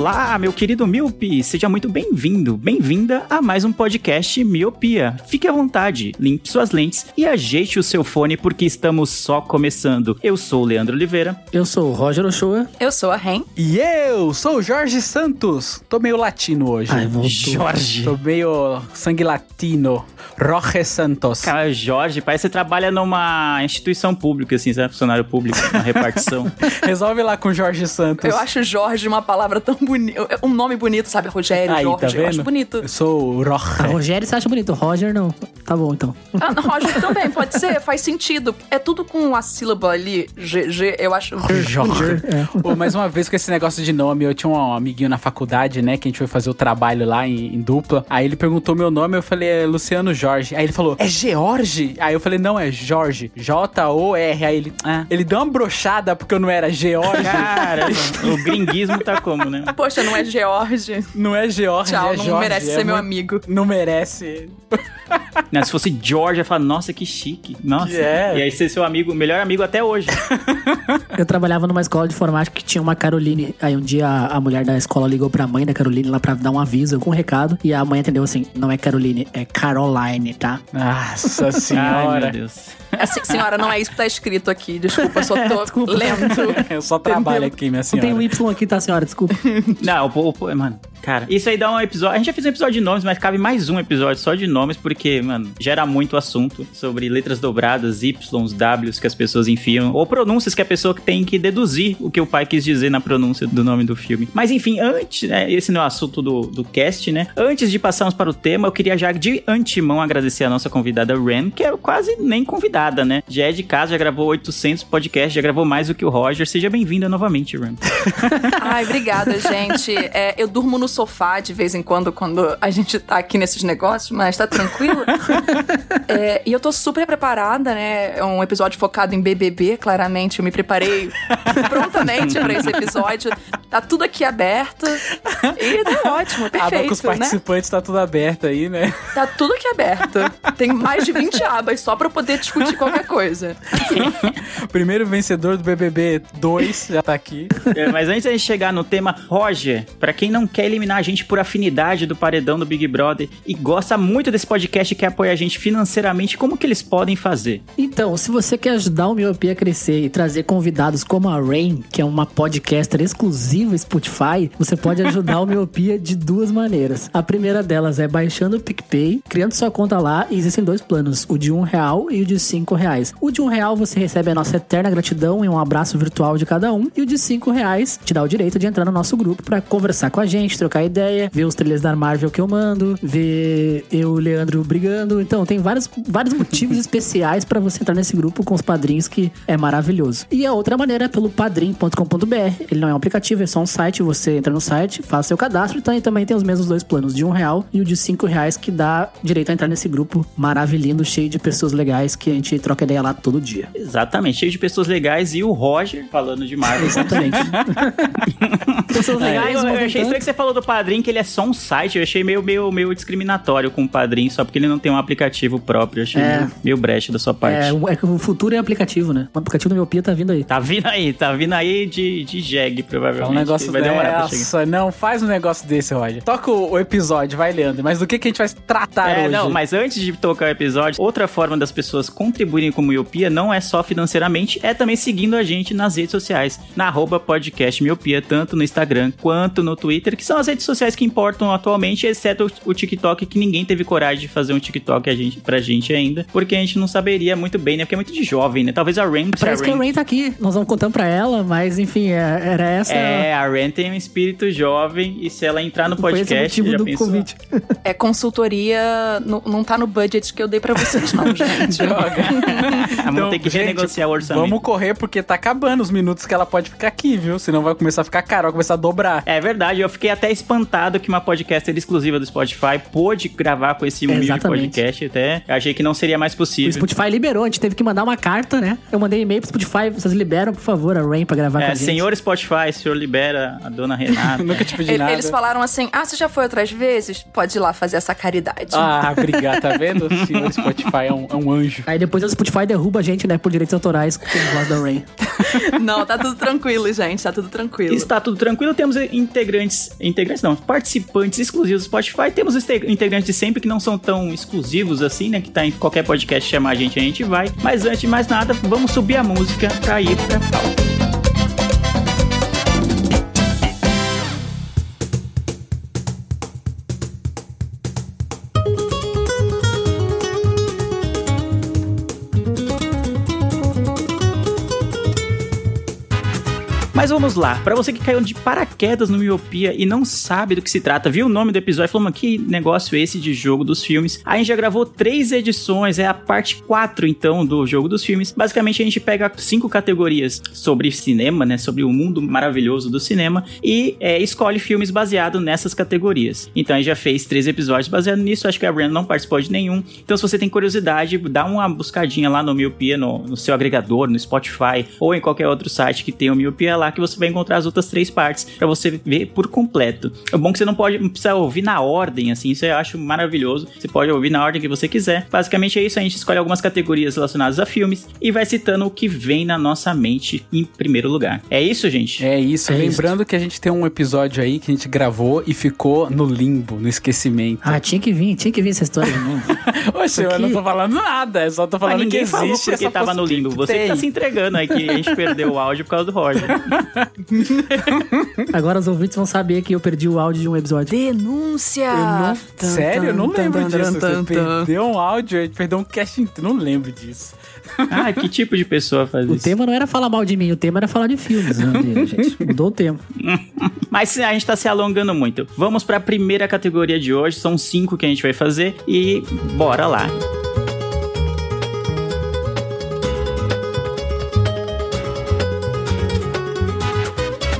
Olá, meu querido Miopi, seja muito bem-vindo, bem-vinda a mais um podcast Miopia. Fique à vontade, limpe suas lentes e ajeite o seu fone porque estamos só começando. Eu sou o Leandro Oliveira. Eu sou o Roger Ochoa. Eu sou a Ren. E eu sou o Jorge Santos. Tô meio latino hoje. Ai, voltou. Jorge. Tô meio sangue latino. Roger Santos. Cara, Jorge, parece que você trabalha numa instituição pública, assim, sabe? Funcionário público, na repartição. Resolve lá com o Jorge Santos. Eu acho Jorge uma palavra tão Um nome bonito, sabe? Rogério, Aí, Jorge. tá vendo? Eu acho bonito. Eu sou o Roger. Rogério você acha bonito, Roger não. Tá bom então. Ah, não, Roger também, pode ser, faz sentido. É tudo com a sílaba ali, GG, eu acho. Jorge. É. Pô, mais uma vez com esse negócio de nome, eu tinha um amiguinho na faculdade, né, que a gente foi fazer o trabalho lá em, em dupla. Aí ele perguntou meu nome, eu falei, é Luciano Jorge. Aí ele falou, é George? Aí eu falei, não, é Jorge. J-O-R. Aí ele, ah. Ele deu uma brochada porque eu não era George. Cara, o gringuismo tá como, né? Poxa, não é George. Não é George, Tchau, é não Jorge. merece é ser meu muito- amigo. Não merece. Né, Se fosse George, eu ia falar, nossa, que chique. Nossa. Que é. E aí ser seu amigo, melhor amigo até hoje. Eu trabalhava numa escola de informática que tinha uma Caroline. Aí um dia a mulher da escola ligou pra mãe da Caroline lá pra dar um aviso com um recado. E a mãe entendeu assim: não é Caroline, é Caroline, tá? Nossa Ai, senhora. meu Deus. Assim, senhora, não é isso que tá escrito aqui. Desculpa, eu só tô lendo. eu só trabalho aqui, minha Não tem senhora. o Y aqui, tá, senhora? Desculpa. Não, o, o, mano, cara, isso aí dá um episódio. A gente já fez um episódio de nomes, mas cabe mais um episódio só de nomes, porque, mano, gera muito assunto sobre letras dobradas, Ys, Ws que as pessoas enfiam, ou pronúncias que a pessoa tem que deduzir o que o pai quis dizer na pronúncia do nome do filme. Mas enfim, antes, né, esse não é o assunto do, do cast, né? Antes de passarmos para o tema, eu queria já de antemão agradecer a nossa convidada Ren, que é quase nem convidada, né? Já é de casa, já gravou 800 podcasts, já gravou mais do que o Roger. Seja bem-vinda novamente, Ren. Ai, obrigada, gente. É, eu durmo no sofá de vez em quando, quando a gente tá aqui nesses negócios, mas tá tranquilo. É, e eu tô super preparada, né? É um episódio focado em BBB, claramente. Eu me preparei prontamente pra esse episódio. Tá tudo aqui aberto. E tá ótimo, A aba com os perfeito, né? participantes tá tudo aberto aí, né? Tá tudo aqui aberto. Tem mais de 20 abas só pra eu poder discutir qualquer coisa. O primeiro vencedor do BBB 2 já tá aqui. É, mas antes da gente chegar no tema, Roger, pra quem não quer eliminar a gente por afinidade do paredão do Big Brother e gosta muito desse podcast e quer apoiar a gente financeiramente, como que eles podem fazer? Então, se você quer ajudar o Miopia a crescer e trazer convidados como a Rain, que é uma podcaster exclusiva Spotify, você pode ajudar o Miopia de duas maneiras. A primeira delas é baixando o PicPay, criando sua conta lá, e existem dois planos, o de um real e o de cinco reais. O de um real você recebe a nossa eterna gratidão e um abraço virtual de cada um, e o de cinco reais te dá o direito de entrar no nosso grupo pra conversar com a gente, trocar ideia, ver os trailers da Marvel que eu mando, ver eu e o Leandro brigando. Então, tem vários, vários motivos especiais pra você entrar nesse grupo com os padrinhos que é maravilhoso. E a outra maneira é pelo padrim.com.br. Ele não é um aplicativo, é só um site. Você entra no site, faz seu cadastro então, e também tem os mesmos dois planos, de um real e o de cinco reais, que dá direito a entrar nesse grupo maravilhoso, cheio de pessoas legais que a gente troca ideia lá todo dia. Exatamente, cheio de pessoas legais e o Roger falando de Marvel. Exatamente. pessoas legais, eu, eu um achei estranho que você falou do Padrim, que ele é só um site. Eu achei meio, meio, meio discriminatório com o Padrim, só porque ele não tem um aplicativo próprio. Eu achei É. meio, meio brecha da sua parte. É, é que o futuro é aplicativo, né? O aplicativo do Miopia tá vindo aí. Tá vindo aí, tá vindo aí de, de jegue, provavelmente. É negócio vai demorar pra chegar. dessa. Não, faz um negócio desse, Roger. Toca o, o episódio, vai, Leandro. Mas do que, que a gente vai tratar É, hoje? não, mas antes de tocar o episódio, outra forma das pessoas contribuírem com Miopia não é só financeiramente, é também seguindo a gente nas redes sociais, na arroba podcast Miopia, tanto no Instagram quanto no Twitter, que são as redes sociais que importam atualmente, exceto o, o TikTok, que ninguém teve coragem de fazer um TikTok a gente, pra gente ainda, porque a gente não saberia muito bem, né? Porque é muito de jovem, né? Talvez a Rain... se Parece a que a Rain- Rain tá aqui. Nós vamos contando pra ela, mas enfim, é- era essa. É, a Ren tem um espírito jovem e se ela entrar no o podcast, já do pensou? convite. É consultoria, não, não tá no budget que eu dei pra vocês, não, gente. A vamos ter que gente, renegociar o orçamento. Vamos correr porque tá acabando os minutos que ela pode ficar aqui, viu? Senão vai começar a ficar caro, vai começar a dobrar. É verdade, eu fiquei até espantado que uma podcaster exclusiva do Spotify pôde gravar com esse humilde Exatamente. podcast. Até achei que não seria mais O possível. Spotify liberou, a gente teve que mandar uma carta, né? Eu mandei e-mail pro Spotify, vocês liberam, por favor, a Rain pra gravar com a É, gente. senhor Spotify, o senhor libera a dona Renata. Nunca te pedi nada. Eles falaram assim: ah, você já foi outras vezes? Pode ir lá fazer essa caridade. Ah, obrigado, tá vendo? O senhor Spotify é um, é um anjo. Aí depois o Spotify derruba a gente, né, por direitos autorais com voz da Rain. Não, tá tudo tranquilo, gente. Tá tudo tranquilo. Está tudo tranquilo, temos integrantes, integrantes não, participantes exclusivos do Spotify, temos os te- integrantes de sempre que não são tão exclusivos assim, né, que tá em qualquer podcast chamar a gente, a gente vai. Mas antes de mais nada, vamos subir a música pra ir pra pauta. Mas vamos lá, pra você que caiu de paraquedas no Miopia e não sabe do que se trata, viu o nome do episódio e falou, "Mas que negócio é esse de jogo dos filmes? A gente já gravou três edições, é a parte 4 então do jogo dos filmes. Basicamente a gente pega cinco categorias sobre cinema, né, sobre o mundo maravilhoso do cinema e é, escolhe filmes baseados nessas categorias. Então a gente já fez três episódios baseados nisso, acho que a Brand não participou de nenhum. Então se você tem curiosidade, dá uma buscadinha lá no Miopia, no, no seu agregador, no Spotify ou em qualquer outro site que tenha o Miopia lá que você vai encontrar as outras três partes pra você ver por completo. É bom que você não pode não precisa ouvir na ordem, assim, isso eu acho maravilhoso. Você pode ouvir na ordem que você quiser. Basicamente é isso, a gente escolhe algumas categorias relacionadas a filmes e vai citando o que vem na nossa mente em primeiro lugar. É isso, gente? É isso, É lembrando que a gente tem um episódio aí que a gente gravou e ficou no limbo, no esquecimento. Ah, tinha que vir, tinha que vir essa história de novo. Oxe, eu não tô falando nada, eu só tô Mas falando que ninguém existe falou porque essa tava no limbo. Você que tá se entregando aí que a gente perdeu o áudio por causa do Roger. Agora os ouvintes vão saber que eu perdi o áudio de um episódio. Denúncia! Eu não- Sério? Eu não lembro disso. Você tan, tan. perdeu um áudio, perdeu um cast inteiro. Não lembro disso. ah, que tipo de pessoa faz O isso? tema não era falar mal de mim, o tema era falar de filmes, né, gente? Mudou o tema. Mas a gente tá se alongando muito. Vamos pra primeira categoria de hoje. São cinco que a gente vai fazer. E bora lá.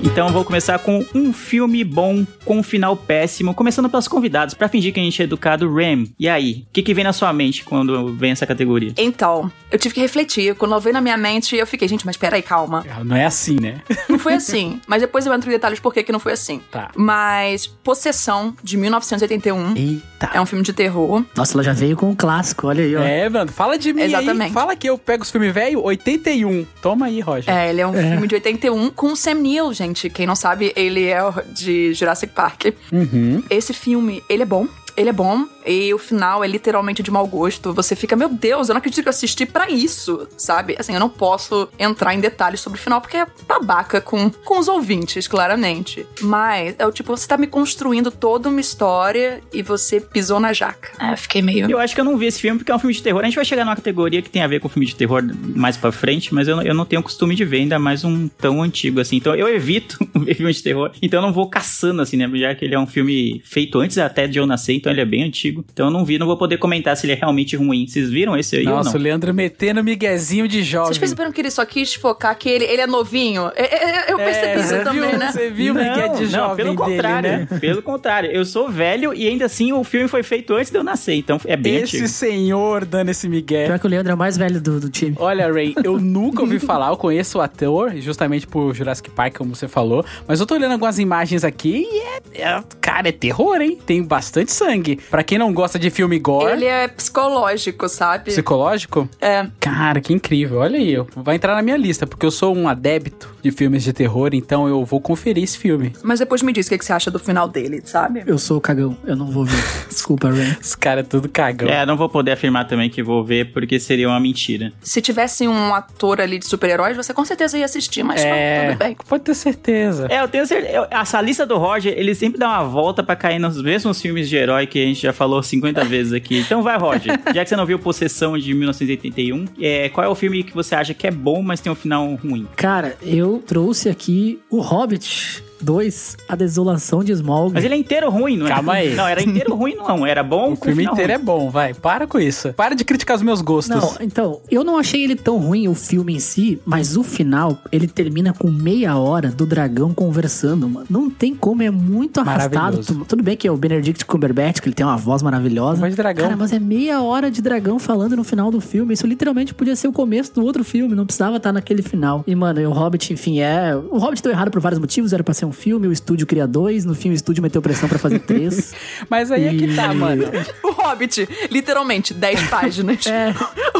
Então eu vou começar com um filme bom com um final péssimo, começando pelos convidados, pra fingir que a gente é educado. Ram, e aí? O que, que vem na sua mente quando vem essa categoria? Então, eu tive que refletir. Quando eu veio na minha mente, eu fiquei, gente, mas peraí, calma. Não é assim, né? Não foi assim. mas depois eu entro em detalhes por que que não foi assim. Tá. Mas Possessão, de 1981, Eita. é um filme de terror. Nossa, ela já veio com um clássico, olha aí, ó. É, mano, fala de mim aí. Exatamente. Fala que eu pego os filmes velho 81. Toma aí, Roger. É, ele é um filme de 81 com o Sam Neill, gente. Quem não sabe, ele é de Jurassic Park. Uhum. Esse filme, ele é bom. Ele é bom e o final é literalmente de mau gosto. Você fica, meu Deus, eu não acredito que eu assisti pra isso, sabe? Assim, eu não posso entrar em detalhes sobre o final porque é babaca com, com os ouvintes, claramente. Mas é o tipo, você tá me construindo toda uma história e você pisou na jaca. É, eu fiquei meio. Eu acho que eu não vi esse filme porque é um filme de terror. A gente vai chegar numa categoria que tem a ver com filme de terror mais pra frente, mas eu, não- eu não tenho costume de ver ainda mais um tão antigo assim. Então eu evito ver filme de terror. Então eu não vou caçando assim, né? Já que ele é um filme feito antes até de eu nascer, então ele é bem antigo. Então eu não vi, não vou poder comentar se ele é realmente ruim. Vocês viram esse aí Nossa, ou o não? Leandro metendo miguezinho de jovem. Vocês perceberam que ele só quis focar que ele, ele é novinho? É, é, é, Eu percebi isso você também, viu, né? Você viu o migué de não, jovem pelo dele, contrário, né? pelo contrário. Eu sou velho e ainda assim o filme foi feito antes de eu nascer, então é bem Esse antigo. senhor dando esse migué. Pior que o Leandro é o mais velho do, do time. Olha, Ray, eu nunca ouvi falar, eu conheço o ator, justamente por Jurassic Park, como você falou, mas eu tô olhando algumas imagens aqui e é, é- cara, é terror, hein? Tem bastante sangue. Pra quem não gosta de filme gore, Ele é psicológico, sabe? psicológico, É. cara, que incrível. Olha aí, eu- vai entrar na minha lista, porque eu sou um adepto de filmes de terror, então eu vou conferir esse filme. Mas depois me diz o que que você acha do final dele, sabe? Eu sou o cagão, eu não vou ver. Desculpa, Ray. Os caras tudo cagão. É, não vou poder afirmar também que vou ver, porque seria uma mentira. Se tivesse um ator ali de super-heróis, você com certeza ia assistir, mas não, É, tudo bem. pode ter certeza. É, eu tenho certeza. Essa lista do Roger, ele sempre dá uma volta pra cair nos mesmos filmes de herói que a gente já falou 50 vezes aqui. Então vai, Roger. Já que você não viu Possessão de 1981, é, qual é o filme que você acha que é bom, mas tem um final ruim? Cara, eu trouxe aqui o Hobbit. 2, A Desolação de Smog. Mas ele é inteiro ruim, não é? Calma aí. Não, era inteiro ruim, não. Era bom O filme inteiro ruim. é bom, vai. Para com isso. Para de criticar os meus gostos. Não, então, eu não achei ele tão ruim, o filme em si, mas o final, ele termina com meia hora do dragão conversando, mano. Não tem como, é muito arrastado. Tudo bem que é o Benedict Cumberbatch, que ele tem uma voz maravilhosa. De dragão. Cara, mas é meia hora de dragão falando no final do filme. Isso literalmente podia ser o começo do outro filme, não precisava estar naquele final. E, mano, e o Hobbit, enfim, é... O Hobbit deu errado por vários motivos, era pra ser um filme, o estúdio cria dois, no fim o estúdio meteu pressão pra fazer três. Mas aí é que tá, E- mano. O Hobbit, literalmente, 10 páginas. É.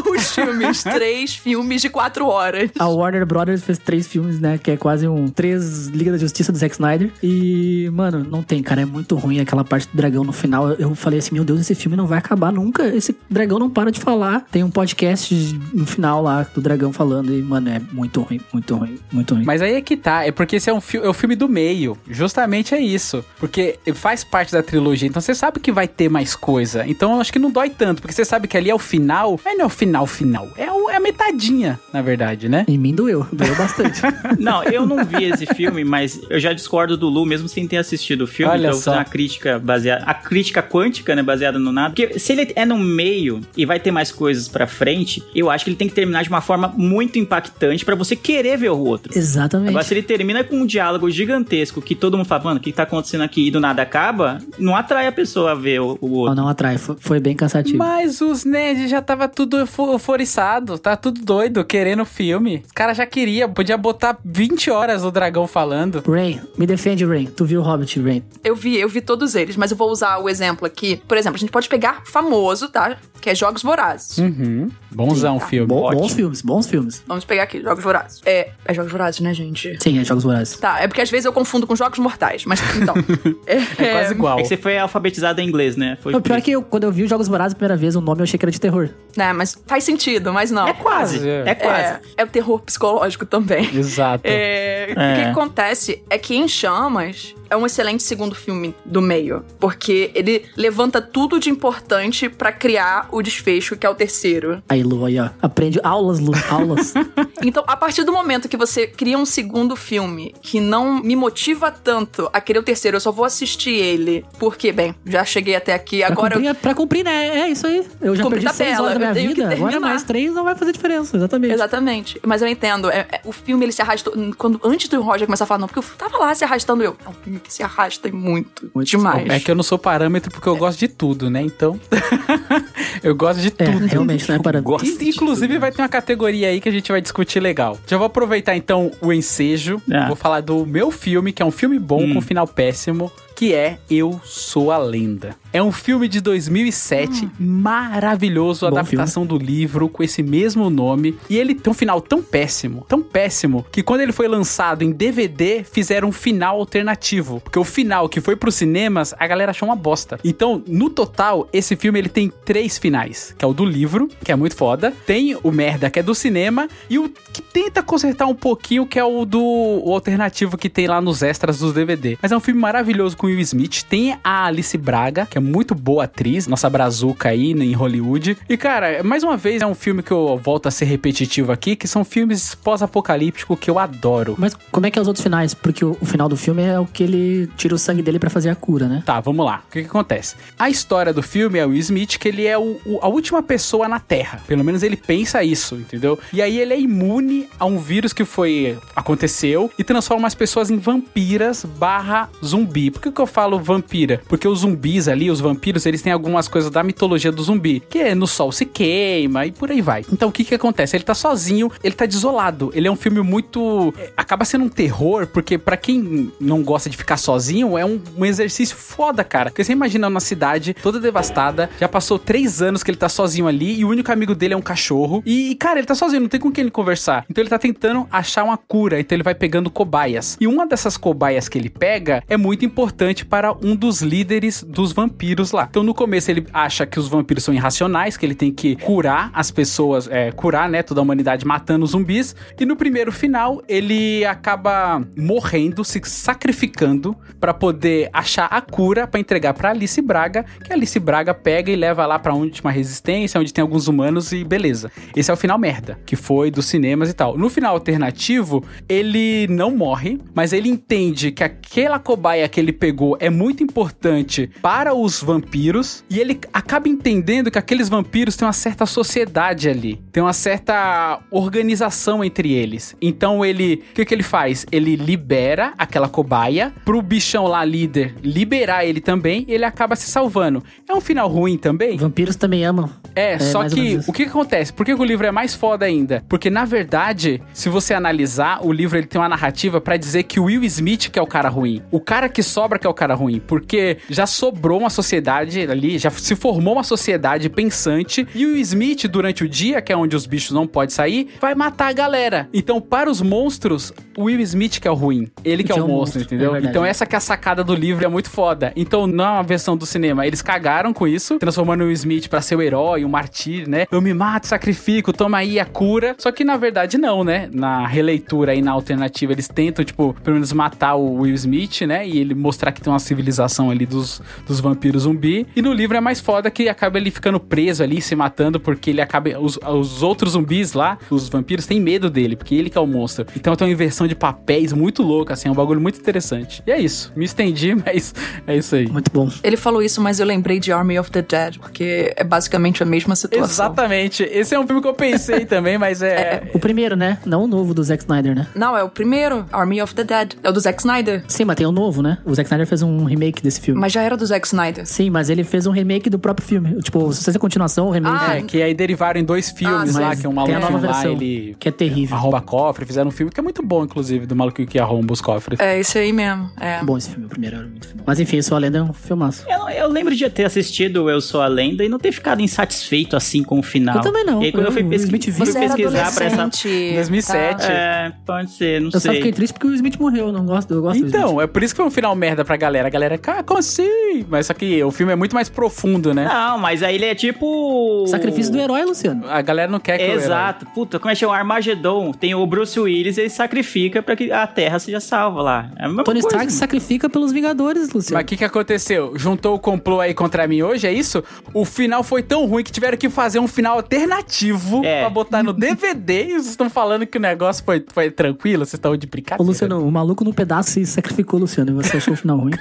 Os filmes, três filmes de 4 horas. A Warner Brothers fez três filmes, né? Que é quase um três Liga da Justiça do Zack Snyder. E, mano, não tem, cara. É muito ruim aquela parte do dragão no final. Eu- Eu falei assim, meu Deus, esse filme não vai acabar nunca. Esse dragão não para de falar. Tem um podcast no final lá do dragão falando. E, mano, é muito ruim, muito ruim, muito ruim. Mas aí é que tá, é porque esse é, um fi- é o filme do meio. Justamente é isso. Porque faz parte da trilogia, então você sabe que vai ter mais coisa. Então eu acho que não dói tanto, porque você sabe que ali é o final. Mas não é o final, final. É, o- é a metadinha, na verdade, né? Em mim doeu, doeu bastante. Não, eu não vi esse filme, mas eu já discordo do Lu, mesmo sem ter assistido o filme. Olha então só. uma crítica baseada. A crítica quântica, né? Baseada no nada. Porque se ele é no meio e vai ter mais coisas pra frente, eu acho que ele tem que terminar de uma forma muito impactante pra você querer ver o outro. Exatamente. Agora, se ele termina com um diálogo gigantesco que todo mundo fala, mano, o que tá acontecendo aqui e do nada acaba, não atrai a pessoa a ver o, o Não, outro. não atrai, foi, foi bem cansativo. Mas os nerds já tava tudo eufo- euforiçado, tá tudo doido, querendo filme. Os caras já queria, podia botar 20 horas o dragão falando. Rain, me defende, Rain. Tu viu o Hobbit, Rain? Eu vi, eu vi todos eles, mas eu vou usar o exemplo aqui. Por exemplo, a gente pode pegar famoso, tá? Que é Jogos Vorazes. Uhum. Bonzão Tá. filme. Bo- ótimo. bons filmes, bons filmes. Vamos pegar aqui, Jogos Vorazes. É, é Jogos Vorazes, né, gente? Sim, é Jogos Vorazes. Tá, é porque às vezes eu confundo com Jogos Mortais, mas então. é, É quase igual. É que você foi alfabetizado em inglês, né? Foi O pior é isso. que eu, quando eu vi os Jogos Vorazes a primeira vez, o nome eu achei que era de terror. Né, mas faz sentido, mas não. É quase. É. É quase. É, é o terror psicológico também. Exato. É, O É. que acontece é que Em Chamas é um excelente segundo filme do meio, porque ele levanta tudo de importante pra criar o desfecho que é o terceiro. Aí, Lu, aí, ó. Aprende aulas, Lu, aulas. Então, a partir do momento que você cria um segundo filme que não me motiva tanto a querer o terceiro, eu só vou assistir ele, porque, bem, já cheguei até aqui, Pra agora eu cumprir, pra cumprir, né? É isso aí. Eu já Cumprir perdi seis horas da eu minha vida. Agora mais três não vai fazer diferença. Exatamente. Exatamente. Mas eu entendo. é- é- o filme ele se arrastou. Quando, antes do Roger começar a falar, não, porque eu tava lá se arrastando eu. É um filme que se arrasta e muito. Muito. demais. É que eu não sou parâmetro porque eu gosto de tudo, né? Então. eu gosto de É, tudo. realmente não é parâmetro. gosto E, inclusive, vai ter uma categoria aí que a gente vai discutir legal. Já vou aproveitar então o ensejo. Ah. Vou falar do meu filme, que é um filme bom Hum. com final péssimo, que é Eu Sou a Lenda. É um filme de 2007, maravilhoso, Bom adaptação do livro com esse mesmo nome. E ele tem um final tão péssimo, tão péssimo, que quando ele foi lançado em DVD, fizeram um final alternativo. Porque o final que foi pros cinemas, a galera achou uma bosta. Então, no total, esse filme ele tem três finais, que é o do livro, que é muito foda, tem o merda, que é do cinema, e o que tenta consertar um pouquinho, que é o do o alternativo que tem lá nos extras dos DVD. Mas é um filme maravilhoso com Will Smith, tem a Alice Braga, que é muito boa atriz, nossa brazuca aí em Hollywood. E cara, mais uma vez é um filme que eu volto a ser repetitivo aqui, que são filmes pós-apocalípticos que eu adoro. Mas como é que é os outros finais? Porque o, o final do filme é o que ele tira o sangue dele pra fazer a cura, né? Tá, vamos lá. O que, que acontece? A história do filme é o Will Smith, que ele é o- o- a última pessoa na Terra. Pelo menos ele pensa isso, entendeu? E aí ele é imune a um vírus que foi. aconteceu e transforma as pessoas em vampiras barra zumbi. Por que, eu falo vampira? Porque os zumbis ali, os vampiros, eles têm algumas coisas da mitologia do zumbi. Que é no sol se queima e por aí vai. Então o que que acontece? Ele tá sozinho, ele tá desolado. Ele é um filme muito. é, acaba sendo um terror, porque pra quem não gosta de ficar sozinho, é um, um exercício foda, cara. Porque você imagina uma cidade toda devastada, já passou três anos que ele tá sozinho ali e o único amigo dele é um cachorro. E, cara, ele tá sozinho, não tem com quem ele conversar. Então ele tá tentando achar uma cura, então ele vai pegando cobaias. E uma dessas cobaias que ele pega é muito importante importante para um dos líderes dos vampiros lá. Então no começo ele acha que os vampiros são irracionais, que ele tem que curar as pessoas, é, curar, né, toda a humanidade matando zumbis. E no primeiro final ele acaba morrendo, se sacrificando para poder achar a cura para entregar para Alice Braga, que a Alice Braga pega e leva lá para tinha uma resistência, onde tem alguns humanos e beleza. Esse é o final merda, que foi dos cinemas e tal. No final alternativo, ele não morre, mas ele entende que aquela cobaia que ele pegou é muito importante para os vampiros e ele acaba entendendo que aqueles vampiros têm uma certa sociedade ali, tem uma certa organização entre eles. Então ele, o que, que ele faz? Ele libera aquela cobaia pro bichão lá líder liberar ele também, e ele acaba se salvando. É um final ruim também? Vampiros também amam. É, só mais ou que o que, que acontece? Por que, que o livro é mais foda ainda? Porque na verdade, se você analisar, o livro ele tem uma narrativa pra dizer que o Will Smith que é o cara ruim. O cara que sobra que é o cara ruim, porque já sobrou uma sociedade ali, já se formou uma sociedade pensante e o Smith durante o dia, que é onde os bichos não podem sair, vai matar a galera. Então, para os monstros, o Will Smith que é o ruim, ele que é o monstro, entendeu? é verdade. então essa que é a sacada do livro é muito foda. Então, na versão do cinema, eles cagaram com isso, transformando o Will Smith pra ser o herói, o martírio, né? Eu me mato, sacrifico, toma aí a cura. Só que na verdade não, né? Na releitura e na alternativa, eles tentam, tipo, pelo menos matar o Will Smith, né? E ele mostrar que tem uma civilização ali dos, dos vampiros zumbi. E no livro é mais foda que acaba ele ficando preso ali, se matando, porque ele acaba. Os, os outros zumbis lá, os vampiros, têm medo dele, porque ele que é o monstro. Então tem uma inversão de papéis muito louca, assim, é um bagulho muito interessante. E é isso. Me estendi, mas é isso aí. Muito bom. Ele falou isso, mas eu lembrei de Army of the Dead, porque é basicamente a mesma situação. Exatamente. Esse é um filme que eu pensei também, mas é. O primeiro, né? Não o novo do Zack Snyder, né? Não, é o primeiro, Army of the Dead. É o do Zack Snyder. Sim, mas tem o novo, né? O Zack Snyder fez um remake desse filme. Mas já era do Zack Snyder. Sim, mas ele fez um remake do próprio filme. Tipo, se fosse a continuação, o remake. Ah, É, que aí derivaram em dois filmes Ah, lá, que um tem a maluco nova lá, versão, ele que é terrível. arromba cofre, fizeram um filme que é muito bom, inclusive, do maluco que arromba os cofres. É esse aí mesmo. É. Bom esse filme, o primeiro era muito bom. Mas enfim, Eu Sou a Lenda é um filmaço. Eu, eu lembro de ter assistido Eu Sou a Lenda e não ter ficado insatisfeito assim com o final. Eu também não. E aí quando eu, fui Eu- o pesqui- Smith fui. Você pesquisar pra essa. adolescente. 2007. tá? É, pode ser, não Eu só sei. fiquei triste porque o Smith morreu. Eu não gosto, eu gosto do Smith. Então, é por isso que foi um final merda pra galera. A galera, cara, como assim? Mas só que o filme é muito mais profundo, né? Não, mas aí ele é tipo. Sacrifício do herói, Luciano. A galera não quer que o herói- Exato. Puta, como é que chama? O Armagedon. Tem o Bruce Willis e ele sacrifica pra que a Terra seja salva lá. É a mesma Tony coisa. Stark se sacrifica pelos Vingadores, Luciano. Mas o que, que aconteceu? Juntou o complô aí contra mim hoje, é isso? O final foi tão ruim que tiveram que fazer um final alternativo É. pra botar no DVD e vocês estão falando que o negócio foi, foi tranquilo? Vocês estão de Ô, brincadeira? Luciano, o maluco no pedaço se sacrificou, Luciano, e você achou o final ruim.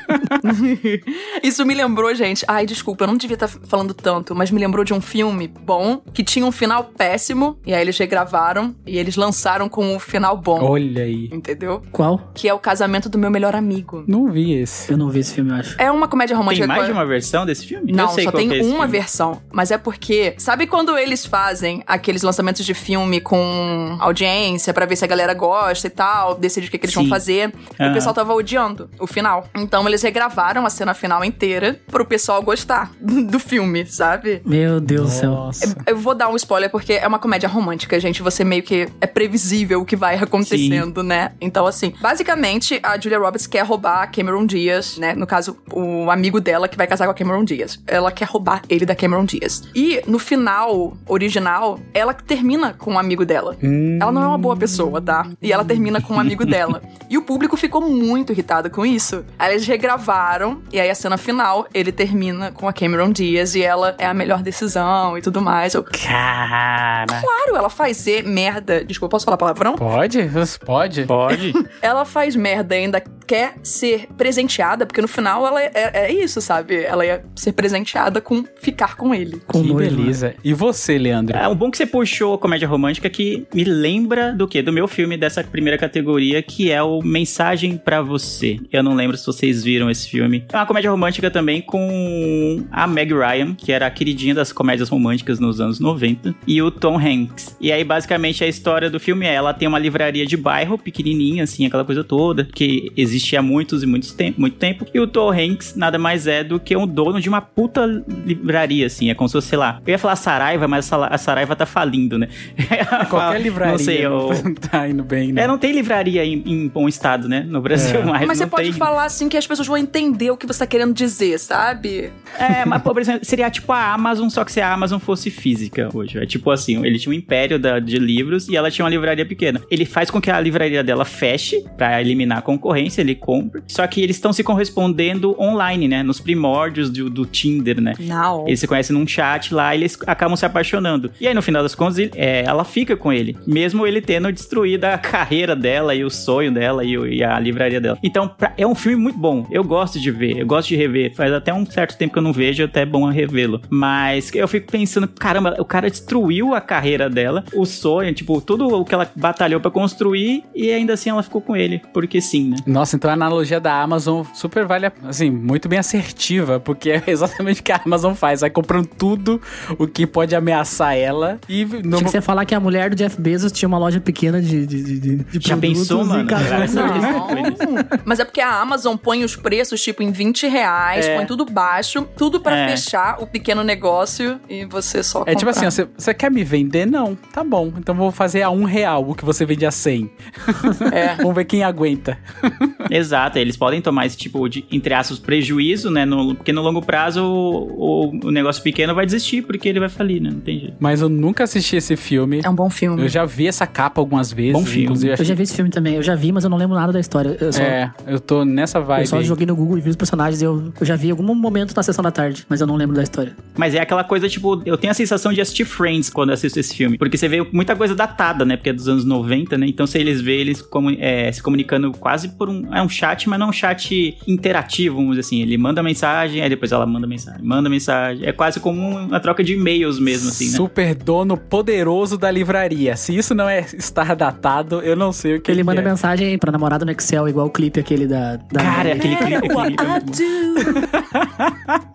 Isso me lembrou, gente. Ai, desculpa, eu não devia estar falando tanto, mas me lembrou de um filme bom que tinha um final péssimo. E aí eles regravaram e eles lançaram com um final bom. Olha aí. Entendeu? Qual? Que é o casamento do meu melhor amigo. Não vi esse. Eu não vi esse filme, eu acho. É uma comédia romântica. Tem mais de uma versão desse filme? Não, eu sei só qual tem é esse uma filme. versão. Mas é porque. Sabe quando eles fazem aqueles lançamentos de filme com audiência pra ver se a galera gosta e tal, decide o que, que eles vão Sim. fazer? E Aham. o pessoal tava odiando o final. Então eles regravaram a cena final inteira pro pessoal gostar do filme, sabe? Meu Deus do céu. Eu vou dar um spoiler porque é uma comédia romântica, gente. Você meio que é previsível o que vai acontecendo, né? Então, assim, basicamente, a Julia Roberts quer roubar a Cameron Diaz, né? No caso, o amigo dela que vai casar com a Cameron Diaz. Ela quer roubar ele da Cameron Diaz. E no final original, ela termina com um amigo dela. Ela não é uma boa pessoa, tá? E ela termina com um amigo dela. E o público ficou muito irritado com isso. Aí eles regravaram, e aí a cena final, ele termina com a Cameron Diaz e ela é a melhor decisão e tudo mais. Eu, Cara. claro, ela faz ser merda. Desculpa, posso falar palavrão? Pode? Pode? Pode? Ela faz merda e ainda quer ser presenteada, porque no final ela é, é- é isso, sabe? Ela ia ser presenteada com ficar com ele. Com que beleza. E você, Leandro? É, o bom que você puxou a comédia romântica que me lembra do quê? Do meu filme dessa primeira categoria, que é o Mensagem pra Você. Eu não lembro se vocês viram esse filme. É uma comédia romântica também com a Meg Ryan, que era a queridinha das comédias românticas nos anos 90, e o Tom Hanks. E aí, basicamente, a história do filme é: ela tem uma livraria de bairro, pequenininha, assim, aquela coisa toda, que existia há muitos e muitos tem muito tempo. E o Tom Hanks nada mais é do que um dono de uma puta livraria, assim. É como se fosse, sei lá. Eu ia falar Saraiva, mas a Saraiva tá falindo, né? Qualquer livraria Não sei, eu... não tá indo bem, né? É, não tem livraria em, em bom estado, né? No Brasil É. mais. Mas você pode tem. falar assim que as pessoas vão entender o que você tá querendo dizer, sabe? É, mas, por exemplo, seria tipo a Amazon, só que se a Amazon fosse física hoje. É tipo assim, ele tinha um império da- de livros e ela tinha uma livraria pequena. Ele faz com que a livraria dela feche pra eliminar a concorrência, ele compra. Só que eles estão se correspondendo online, né? Nos primórdios do, do Tinder, né? Não. Eles se conhecem num chat lá e eles acabam se apaixonando. E aí, no final das contas, ele- é, ela fica com ele. Mesmo ele tendo destruído a carreira dela e o sonho dela e, e a livraria dela. Então, pra- é um filme muito bom. Eu gosto de ver, eu gosto de rever. Faz até um certo tempo que eu não vejo, até é bom revê-lo. Mas eu fico pensando, caramba, o cara destruiu a carreira dela, o sonho, tipo, tudo o que ela batalhou pra construir e ainda assim ela ficou com ele. Porque sim, né? Nossa, então a analogia da Amazon super vale, a- assim, muito bem assertiva, porque é exatamente o que a Amazon faz. Vai comprando tudo o que pode ameaçar ela e não Tinha que você falar que a mulher do Jeff Bezos tinha uma loja pequena de, de, de, de- de Já produtos pensou, mano? casou Graças com a ele. Deus. Não. Mas é porque a Amazon põe os preços, tipo, em 20 reais, É. põe tudo baixo, tudo pra É. fechar o pequeno negócio e você só É tipo comprar. assim, ó, você, você quer me vender? Não, tá bom. Então vou fazer a um real o que você vende a 100. É. Vamos ver quem aguenta. Exato, eles podem tomar esse tipo de, entre aspas, prejuízo, né? No, porque no longo prazo o, o- o negócio pequeno vai desistir, porque ele vai falir, né? Não tem jeito. Mas eu nunca assisti esse filme. É um bom filme. Eu já vi essa capa algumas vezes. Bom filme. Inclusive, Eu achei... já vi esse filme também. Eu já vi, mas eu não lembro nada da história. Eu só, É, eu tô nessa vibe. Eu só joguei no Google e vi os personagens. e Eu, eu já vi em algum momento na sessão da tarde, mas eu não lembro da história. Mas é aquela coisa, tipo, eu tenho a sensação de assistir Friends quando eu assisto esse filme. Porque você vê muita coisa datada, né? Porque é dos anos 90, né? Então, se eles vê eles é, se comunicando quase por um. É um chat, mas não um chat interativo, vamos dizer assim. Ele manda mensagem, aí depois ela manda mensagem, manda mensagem. É quase como uma troca de e-mails mesmo, assim, né? Super dono poderoso da livraria. Se isso não é estar datado, eu não sei o que Ele que manda é. mensagem pra namorada no Excel, igual o clipe aquele da. da Cara, aquele clipe. aquele clipe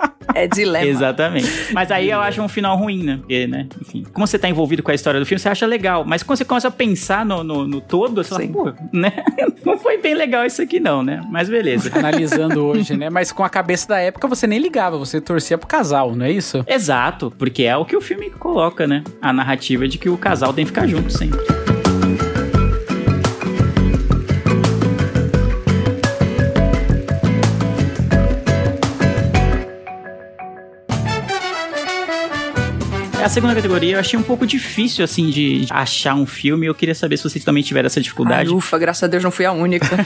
é. É dilema. Exatamente. Mas aí eu acho um final ruim, né? Porque, né? Enfim. Como você tá envolvido com a história do filme, você acha legal. Mas quando você começa a pensar no, no, no todo, você fala, Sim. pô, né? Não foi bem legal isso aqui, não, né? Mas beleza. Analisando hoje, né? Mas com a cabeça da época você nem ligava, você torcia pro casal, não é isso? Exato, porque é o que o filme coloca, né? A narrativa de que o casal tem que ficar junto sempre. A segunda categoria eu achei um pouco difícil, assim, de achar um filme. Eu queria saber se vocês também tiveram essa Ai, dificuldade. ufa, graças a Deus não fui a única.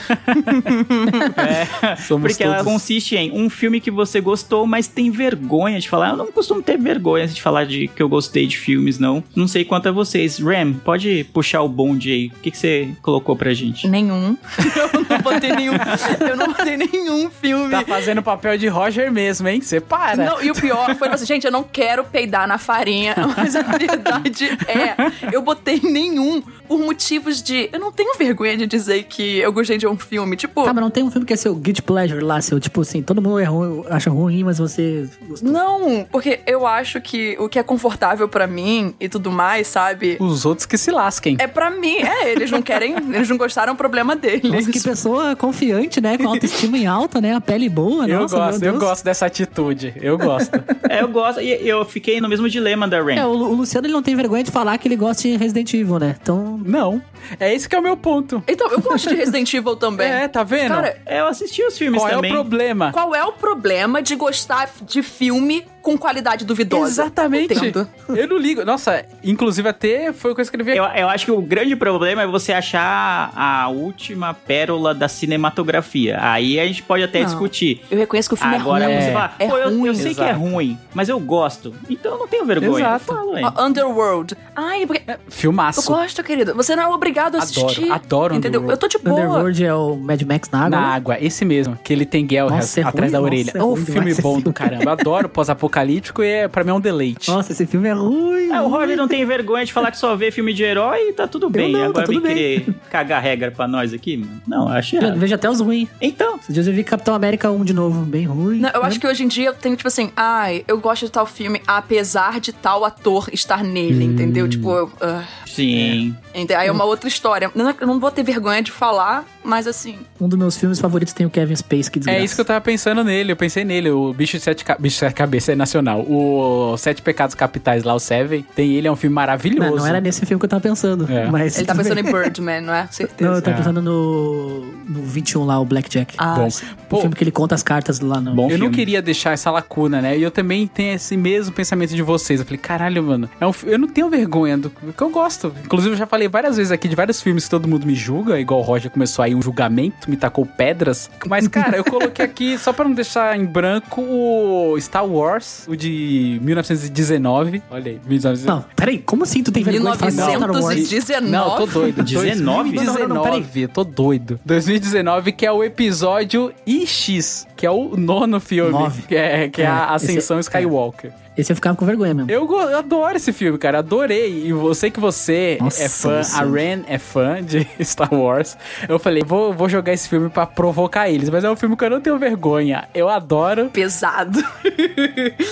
É, Somos porque ela todos. consiste em um filme que você gostou, mas tem vergonha de falar. Eu não costumo ter vergonha de falar de que eu gostei de filmes, não. Não sei quanto a vocês. Ram, pode puxar o bonde aí. O que, que você colocou pra gente? nenhum. Eu não botei nenhum. Eu não botei nenhum filme. Tá fazendo papel de Roger mesmo, hein? Você para. Não, e o pior foi assim, gente, eu não quero peidar na farinha, mas a verdade é, eu botei nenhum por motivos de. Eu não tenho vergonha de dizer que eu gostei de um filme. Tipo, Tá, mas não tem um filme que é seu guilty pleasure lá, seu, tipo assim, todo mundo é ruim, acha ruim, mas você gostou. não, porque eu acho que o que é confortável pra mim e tudo mais, sabe? Os outros que se lasquem. É pra mim, é, eles não querem, eles não gostaram, é um problema deles. Nossa, que pessoa confiante, né? Com autoestima em alta, né? A pele boa, eu nossa, gosto, eu gosto dessa atitude. Eu gosto. É, eu gosto. E eu fiquei no mesmo dilema da Ram. É, o, o Luciano ele não tem vergonha de falar que ele gosta de Resident Evil, né? Então, não. É esse que é o meu ponto. Então, eu gosto de Resident Evil também. É, tá vendo? Cara, É, eu assisti os filmes Qual também. é o problema? qual é o problema de gostar de filme com qualidade duvidosa? Exatamente. Entendo. Eu não ligo. Nossa, inclusive até foi o que eu escrevi Eu, eu acho que o grande problema é você achar a última pérola da cinematografia. Aí a gente pode até Não. discutir. Eu reconheço que o filme Agora é ruim. você fala, É pô, eu, ruim. eu sei que é Exato. ruim, mas eu gosto. Então eu não tenho vergonha. Exato. Eu falo, Underworld. Ai, porque... Eu Filmaço. gosto, querido. Você não é obrigado a Adoro, assistir. adoro Entendeu? Underworld. Eu tô de boa. Underworld é o Mad Max na água. Na né? água, esse mesmo, que ele tem Nossa, é atrás ruim, da nossa, orelha. é Ô, ruim filme bom do caramba. Adoro pós-apocalíptico e é, pra mim é um deleite. Nossa, esse filme é ruim. É, o Roger não tem vergonha de falar que só vê filme de herói e tá tudo bem. não, tá Agora tudo vem bem. querer cagar regra pra nós aqui, mano. Não, acho Eu errado. vejo até os ruins. Então, Esses dias eu vi Capitão América 1 de novo, bem ruim. Não, eu né? acho que hoje em dia eu tenho, tipo assim, ai, eu gosto de tal filme, apesar de tal ator estar nele, Hum. entendeu? Tipo, eu, ah, sim. ente- aí é uma outra história. Não é- Eu não vou ter vergonha de falar, mas assim. Um dos meus filmes favoritos tem o Kevin Space, que desgraça. É isso que eu tava pensando nele, eu pensei nele, o bicho de sete, ca... bicho de sete cabeças, é nacional. O Sete Pecados Capitais lá, o Seven, tem ele, é um filme maravilhoso. Não, não era nesse filme que eu tava pensando. É. Mas Ele tá pensando em Birdman, não é? Certeza. Não, eu tava É. pensando no, no 21 lá, o Blackjack. Ah, Bom, sim. o pô, filme que ele conta as cartas lá no. Bom eu não filme. queria deixar essa lacuna, né? E eu também tenho esse mesmo pensamento de vocês. Eu falei, caralho, mano, é um eu não tenho vergonha do que eu gosto. Inclusive, eu já falei várias vezes aqui de vários filmes que todo mundo me julga, igual o Roger começou aí um julgamento, me tacou pedras. Mas, cara, eu coloquei aqui, só pra não deixar em branco, o Star Wars, o de 1919. Olha aí, 1919. Não, peraí, como assim tu tem vergonha de falar Star Wars? 1919. Não, tô doido. 19? 2019, Não, não, não, tô doido. 2019, que é o episódio IX, que é o nono filme. Nove. Que é, que é, É, a esse- Ascensão Skywalker. Esse eu ficava com vergonha mesmo. Eu, eu adoro esse filme, cara. Adorei. E eu sei que você Nossa, é fã, a. Ren é fã de Star Wars. Eu falei, vou, vou jogar esse filme pra provocar eles. Mas é um filme que eu não tenho vergonha. Eu adoro. Pesado.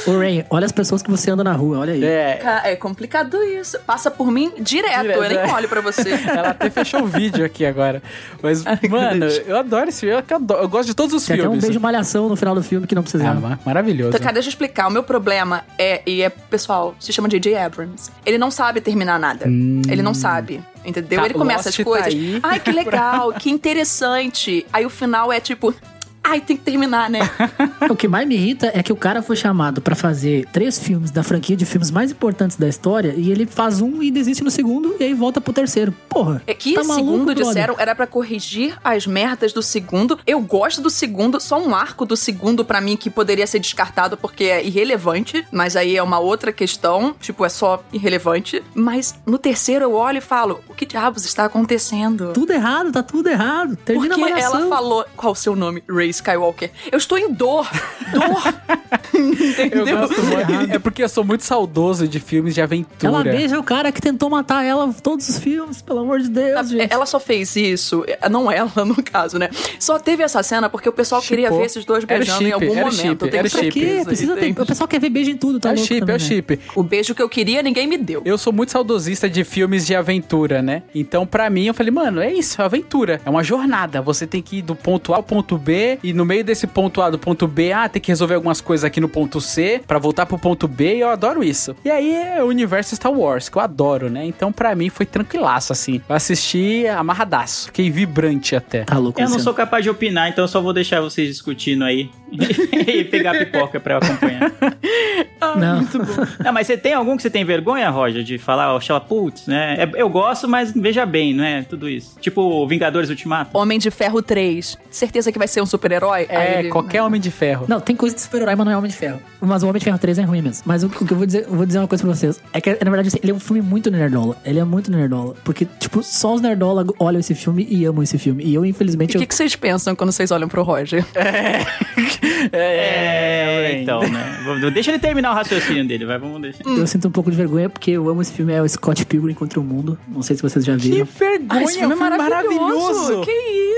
Ô, Ray, olha as pessoas que você anda na rua, olha aí. É. É complicado isso. Passa por mim direto, Direto, eu nem é. olho pra você. Ela até fechou o vídeo aqui agora. Mas, mano, eu adoro esse filme. Eu, adoro- eu gosto de todos os Tem até um filmes. beijo malhação no final do filme que não Ah, precisava. ma- maravilhoso. Então, cara, deixa eu explicar. O meu problema é, e é, pessoal, se chama J.J. Abrams. Ele não sabe terminar nada. Ele não sabe. Entendeu? Tá, ele começa Lost as tá coisas. aí Ai, que legal, que interessante. Aí o final é tipo. Ai, tem que terminar, né? O que mais me irrita é que o cara foi chamado pra fazer três filmes da franquia de filmes mais importantes da história e ele faz um e desiste no segundo e aí volta pro terceiro. Porra. É que tá maluco, segundo brother? disseram era pra corrigir as merdas do segundo. Eu gosto do segundo, só um arco do segundo pra mim que poderia ser descartado porque é irrelevante, mas aí é uma outra questão, tipo, é só irrelevante. Mas no terceiro eu olho e falo, o que diabos está acontecendo? Tudo errado, tá tudo errado. Termina Porque a malhação. ela falou, qual o seu nome? Ray Skywalker. Eu estou em dor. Dor. Eu Entendeu? gosto muito. É porque eu sou muito saudoso de filmes de aventura. Ela beija o cara que tentou matar ela todos os filmes, pelo amor de Deus, gente. Ela só fez isso, não ela, no caso, né? Só teve essa cena porque o pessoal queria Shippou. ver esses dois Era beijando em chip, algum era momento. chip, Tem era Pra quê? certeza, Precisa ter... O pessoal quer ver beijo em tudo, tá é chip, também, é o né? chip. O beijo que eu queria, ninguém me deu. Eu sou muito saudosista de filmes de aventura, né? Então, pra mim, eu falei, mano, é isso, é aventura. É uma jornada. Você tem que ir do ponto A ao ponto B, e no meio desse ponto A do ponto B, ah, tem que resolver algumas coisas aqui no ponto C, pra voltar pro ponto B, e eu adoro isso. E aí é o universo Star Wars, que eu adoro, né? Então, pra mim, foi tranquilaço, assim. Eu assisti amarradaço. Fiquei vibrante até. Tá louco, Eu não Luciano. sou capaz de opinar, então eu só vou deixar vocês discutindo aí e pegar a pipoca pra eu acompanhar. Não. Não, mas você tem algum que você tem vergonha, Roger, de falar, ó, oh, putz, né? É- Eu gosto, mas veja bem, não é? Tudo isso. Tipo Vingadores Ultimato. Homem de Ferro 3. Certeza que vai ser um super-herói? É, ele- qualquer Homem de Ferro. Não, tem coisa de super-herói, mas não é Homem de Ferro. Mas o Homem de Ferro 3 é ruim mesmo. Mas o, o que eu vou dizer, eu vou dizer uma coisa pra vocês. É que, na verdade, assim, ele é um filme muito nerdola. Ele é muito nerdola. Porque, tipo, só os nerdola olham esse filme e amam esse filme. E eu, infelizmente, o eu que, que vocês pensam quando vocês olham pro Roger? É, então, né? Deixa ele terminar o raciocínio dele, vai, vamos deixar. Eu sinto um pouco de vergonha porque eu amo esse filme, é o Scott Pilgrim contra o Mundo. Não sei se vocês já Que viram. vergonha, Ah, esse filme é foi maravilhoso. Que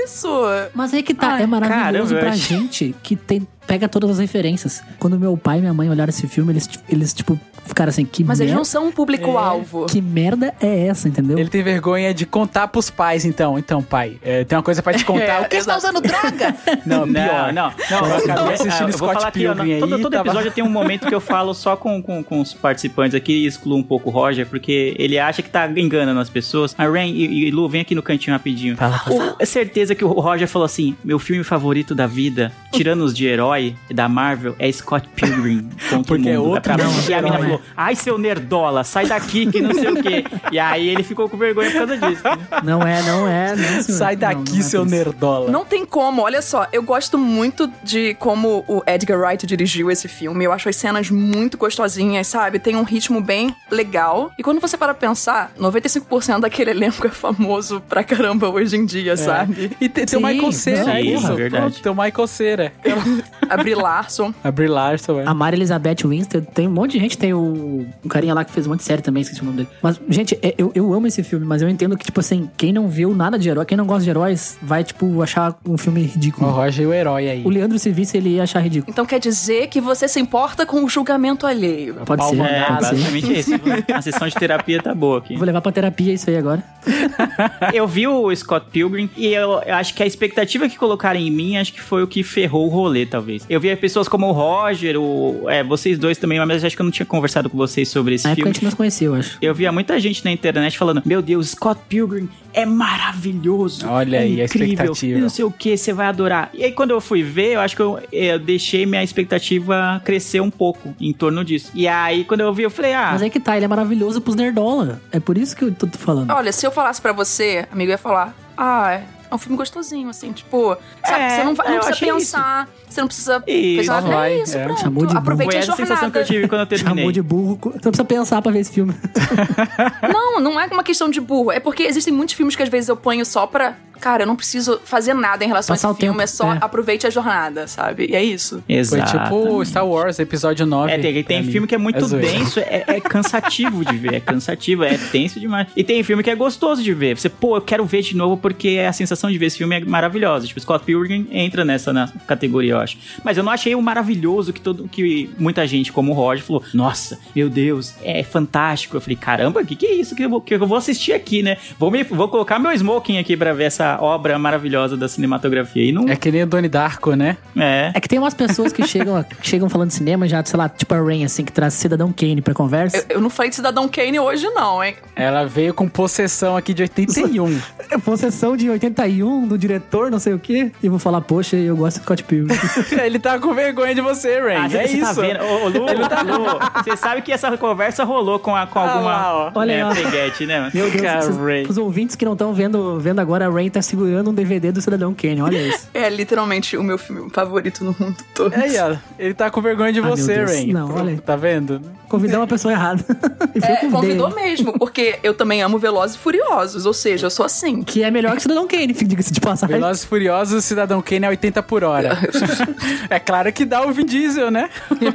isso? Mas aí que tá, Ai, é maravilhoso caramba, pra gente que tem, pega todas as referências. Quando meu pai e minha mãe olharam esse filme, eles, eles tipo, ficaram assim, que Mas eles não são um público-alvo. Que merda é essa, entendeu? Ele tem vergonha de contar pros pais, então. Então, pai, é, tem uma coisa pra te contar. É, o que você tá usando droga? Não, pior. Não, não, não. Eu acabei assistindo eu vou Scott falar aqui, Pilgrim aí, todo, todo tava- episódio tem um momento que eu falo só com, com, com os participantes aqui e excluo um pouco o Roger, porque ele acha que tá enganando as pessoas. A Rain e, e Lu, vem aqui no cantinho rapidinho. O- é certeza que o Roger falou assim: meu filme favorito da vida, tirando os de herói da Marvel, é Scott Pilgrim Porque é outro não, e a herói. mina falou: ai, seu nerdola, sai daqui que não sei o quê. E aí ele ficou com vergonha por causa disso. né? Não é, não é, não, senhor. Sai Não, daqui, não é seu nerdola. Não tem como, olha só, eu gosto muito de como o Edgar Wright dirigiu esse filme. Eu acho as cenas muito gostosinhas, sabe? Tem um ritmo bem legal. E quando você para pra pensar, 95% daquele elenco é famoso pra caramba hoje em dia, sabe? E tem, tem o Michael Cera, não, é isso? verdade. Pronto, tem o Michael Cera. A Brie Larson. A Brie Larson, é. A Mari Elizabeth Winstead, tem um monte de gente, tem o um carinha lá que fez um monte de série também, esqueci o nome dele. Mas, gente, é- eu, eu amo esse filme, mas eu entendo que, tipo assim, quem não viu nada de herói, quem não gosta de heróis, vai, tipo, achar um filme O ridículo. Roger é o herói aí. O Leandro se visse, ele ia achar ridículo. Então quer dizer que você se importa com o julgamento alheio. Pode ser, É, pode ser. basicamente isso. A sessão de terapia tá boa aqui. Vou levar pra terapia isso aí agora. Eu vi o Scott Pilgrim e eu acho que a expectativa que colocaram em mim, acho que foi o que ferrou o rolê, talvez. Eu via pessoas como o Roger, o, é, vocês dois também, mas acho que eu não tinha conversado com vocês sobre esse Na época a filme. gente não se conhecia, eu acho. Eu via muita gente na internet falando: Meu Deus, Scott Pilgrim é maravilhoso. Olha é aí, a incrível, expectativa. e Não sei o que, você vai adorar. E aí, quando eu fui ver, eu acho que eu, eu deixei minha expectativa crescer um pouco em torno disso. E aí, quando eu vi, eu falei: Ah, Mas aí que tá, ele é maravilhoso pros nerdola. É por isso que eu tô falando. Olha, se eu falasse pra você, amigo, eu ia falar, ah, é um filme gostosinho, assim, tipo, sabe, É, você não, vai- não eu precisa pensar, você não precisa Isso. pensar, Só vai, é isso, é. pronto, Chamou de burro. aproveite foi a essa a sensação que eu jornada. tive quando eu terminei. Chamou de burro. Você não precisa pensar pra ver esse filme. Não, não é uma questão de burro, é porque existem muitos filmes que às vezes eu ponho só pra, cara, eu não preciso fazer nada em relação Passar a esse filme, tempo, é só é. aproveite a jornada, sabe? E é isso. Foi Exato. tipo Star Wars, episódio 9. É, tem, tem mim. filme que é muito zoeira. denso, é, é cansativo de ver, é cansativo, é tenso demais. E tem filme que é gostoso de ver. Você, pô, eu quero ver de novo porque a sensação de ver esse filme é maravilhosa. Tipo, Scott Pilgrim entra nessa na categoria, eu acho. Mas eu não achei o maravilhoso que todo que muita gente, como o Roger, falou: Nossa, meu Deus, é fantástico. Eu falei: Caramba, o que, que é isso que eu, vou- que eu vou assistir aqui, né? Vou, me, vou colocar meu smoking aqui pra ver essa obra maravilhosa da cinematografia. E não. É que nem o Donnie Darko, né? É. É que tem umas pessoas que chegam, chegam falando de cinema já, sei lá, tipo a Rain, assim, que traz Cidadão Kane pra conversa. Eu, eu não falei de Cidadão Kane hoje, não, hein? Ela veio com possessão aqui de 81. É possessão de 81 do diretor, não sei o quê. E eu vou falar, poxa, eu gosto de Scott Pilgrim. Ele tá com vergonha de você, Rain. Ah, é você isso. tá vendo? Ô, Lu, Lu, você sabe que essa conversa rolou com, a- com Ah alguma lá. Olha é, aí, ó. peguete, né? Meu Deus, Cara, vocês- Rain. os ouvintes que não estão vendo, vendo agora, a Rain tá segurando um DVD do Cidadão Kane, olha isso. É literalmente o meu filme favorito no mundo todo. Ó. Ele tá com vergonha de Ah, você. Rain. Não, olha aí. Tá vendo? Convidar uma pessoa errada. É, convidou mesmo, porque eu também amo Velozes e Furiosos, ou seja, eu sou assim. Que é melhor que Cidadão Kane, diga-se de passagem. Velozes e Furiosos, Cidadão Kane é 80 por hora. é claro que dá o Vin Diesel, né?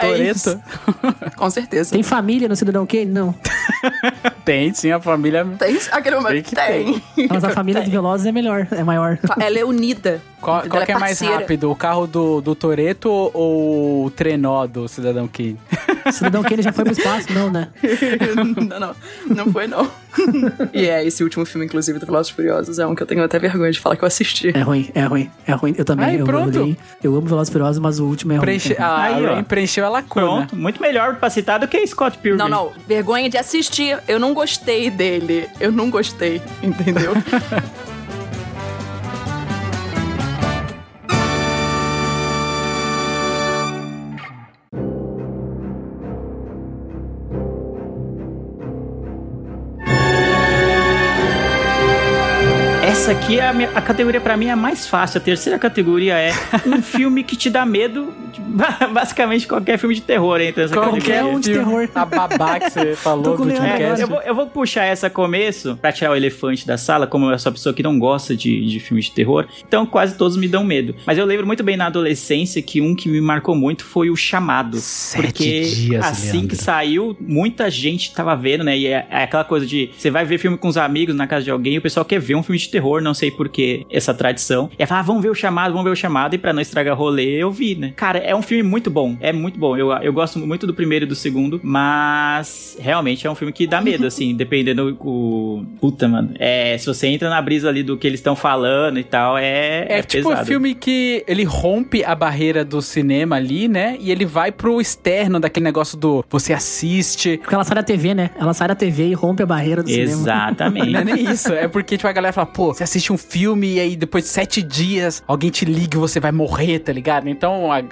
É isso. Toreto. Com certeza. Tem família no Cidadão Kane? Não. Tem, sim, a família. Tem aquele momento. Tem que tem. Mas a família de Velozes é melhor, é maior. Ela é unida. Qual, qual que é mais rápido? O carro do, do Toreto ou o trenó do Cidadão Kane? Cidadão Kane já foi pro espaço? Não, né? não, não. Não foi, não. e é, esse último filme, inclusive, do Velozes Furiosos, é um que eu tenho até vergonha de falar que eu assisti. É ruim, é ruim, é ruim. Eu também, Aí, eu pronto. odeio. Eu amo Velozes Furiosos, mas o último é ruim. Preenche, é ruim. a Aí, ó. Preencheu a lacuna. Pronto, muito melhor pra citar do que Scott Pilgrim. Não, não. Vergonha de assistir. Eu não gostei dele. Eu não gostei, entendeu? Essa aqui é a, minha- a categoria pra mim é a mais fácil. A terceira categoria é um filme que te dá medo. basicamente qualquer filme de terror entra nessa Qualquer categoria. um de terror. A babá que você falou do o último É, cast. eu, vou, eu vou puxar essa começo pra tirar o elefante da sala, como eu sou uma pessoa que não gosta de, de filmes de terror, então quase todos me dão medo. Mas eu lembro muito bem na adolescência que um que me marcou muito foi o Chamado. Sete porque dias, assim Leandro. que saiu, muita gente tava vendo, né? E é, é aquela coisa de você vai ver filme com os amigos na casa de alguém e o pessoal quer ver um filme de terror, não sei por que essa tradição. E aí fala, ah, vamos ver o Chamado, vamos ver o Chamado, e pra não estragar rolê, eu vi, né? Cara, é um filme muito bom, é muito bom. Eu, eu gosto muito do primeiro e do segundo, mas realmente é um filme que dá medo, assim, dependendo o. Puta, mano. É, se você entra na brisa ali do que eles estão falando e tal, é. É, É, tipo um filme que ele rompe a barreira do cinema ali, né? E ele vai pro externo daquele negócio do você assiste. Porque ela sai da TV, né? Ela sai da TV e rompe a barreira do cinema. Exatamente. Não é nem isso, é porque tipo, a galera fala, pô, você assiste um filme e aí depois de sete dias alguém te liga e você vai morrer, tá ligado? Então, a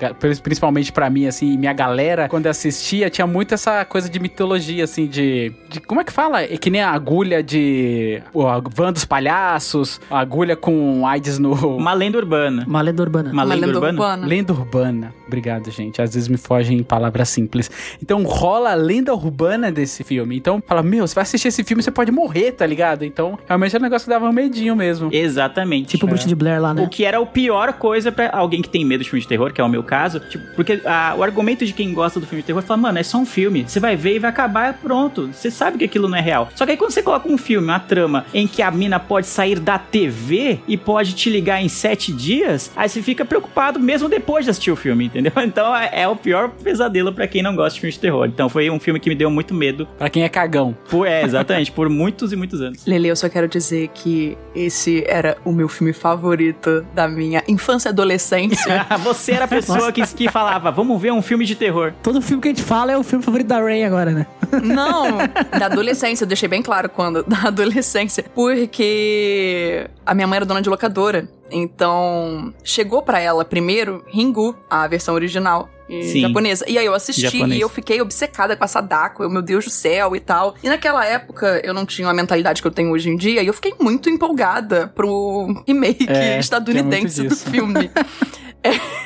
principalmente pra mim, assim, minha galera, quando assistia, tinha muito essa coisa de mitologia, assim, de. de- como é que fala? É que nem a agulha de. O, van dos palhaços, a agulha com AIDS no. Uma lenda urbana. Uma lenda urbana. Uma lenda urbana? Lenda urbana. Obrigado, gente. Às vezes me fogem palavras simples. Então rola a lenda urbana desse filme. Então fala, meu, você vai assistir esse filme, você pode morrer, tá ligado? Então realmente é um negócio que dava um medinho mesmo. Exatamente. Tipo o Bruce de Blair lá, né? O que era a pior coisa pra alguém que tem medo de filme de terror, que é o meu caso. Tipo, porque ah, o argumento de quem gosta do filme de terror fala, mano, é só um filme. Você vai ver e vai acabar, pronto. Você sabe que aquilo não é real. Só que aí quando você coloca um filme, uma trama, em que a mina pode sair da TV e pode te ligar em sete dias, aí você fica preocupado mesmo depois de assistir o filme, entendeu? Então é, é o pior pesadelo pra quem não gosta de filme de terror. Então foi um filme que me deu muito medo. Pra quem é cagão. Por, é, exatamente, por muitos e muitos anos. Lele, eu só quero dizer que esse era o meu filme favorito da minha infância e adolescência. Você era a pessoa que, que falava, vamos ver um filme de terror. Todo filme que a gente fala é o filme favorito da Ray agora, né? Não, da adolescência, eu deixei bem claro quando, da adolescência. Porque a minha mãe era dona de locadora. Então, chegou pra ela primeiro Ringu, a versão original. e Sim. japonesa. E aí eu assisti Japonês. e eu fiquei obcecada com a Sadako, eu, meu Deus do céu e tal. E naquela época eu não tinha a mentalidade que eu tenho hoje em dia e eu fiquei muito empolgada pro remake É, estadunidense do filme. É.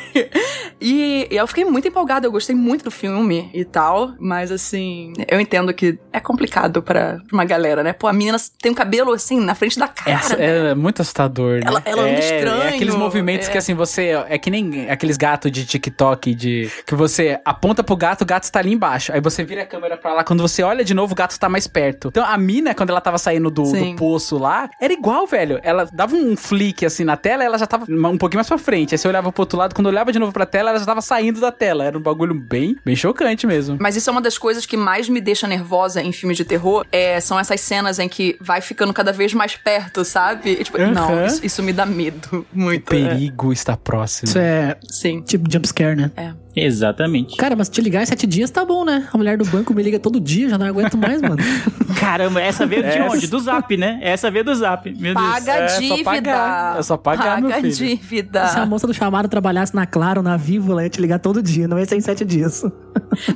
E eu fiquei muito empolgada, eu gostei muito do filme e tal, mas assim, eu entendo que é complicado pra pra uma galera, né? Pô, a menina tem um cabelo assim na frente da cara. Essa- né? é muito assustador, né? Ela- ela anda é, estranho, É aqueles movimentos é. que assim, você. É que nem aqueles gatos de TikTok de. Que você aponta pro gato, o gato está ali embaixo. Aí você vira a câmera pra lá. Quando você olha de novo, o gato está mais perto. Então a mina, quando ela tava saindo do, do poço lá, era igual, velho. Ela dava um flick assim na tela, ela já tava um pouquinho mais pra frente. Aí você olhava pro outro lado, quando olhava de novo pra tela, ela já tava saindo da tela. Era um bagulho bem, bem chocante mesmo. Mas isso é uma das coisas que mais me deixa nervosa em filmes de terror. É, são essas cenas em que vai ficando cada vez mais perto, sabe? E, tipo, não, isso, isso me dá medo muito. O perigo está próximo. Isso é Sim. tipo jumpscare, né? Exatamente. Cara, mas te ligar em sete dias tá bom, né? A mulher do banco me liga todo dia, já não aguento mais, mano. Caramba, essa veio de Essa- onde? Do Zap, né? Essa veio do Zap. Meu Deus. Paga a é só dívida. pagar. É só pagar, meu Paga a filho. dívida. Se a moça do chamado trabalhasse na Claro, na Vivo, ela ia te ligar todo dia, não ia ser em sete dias.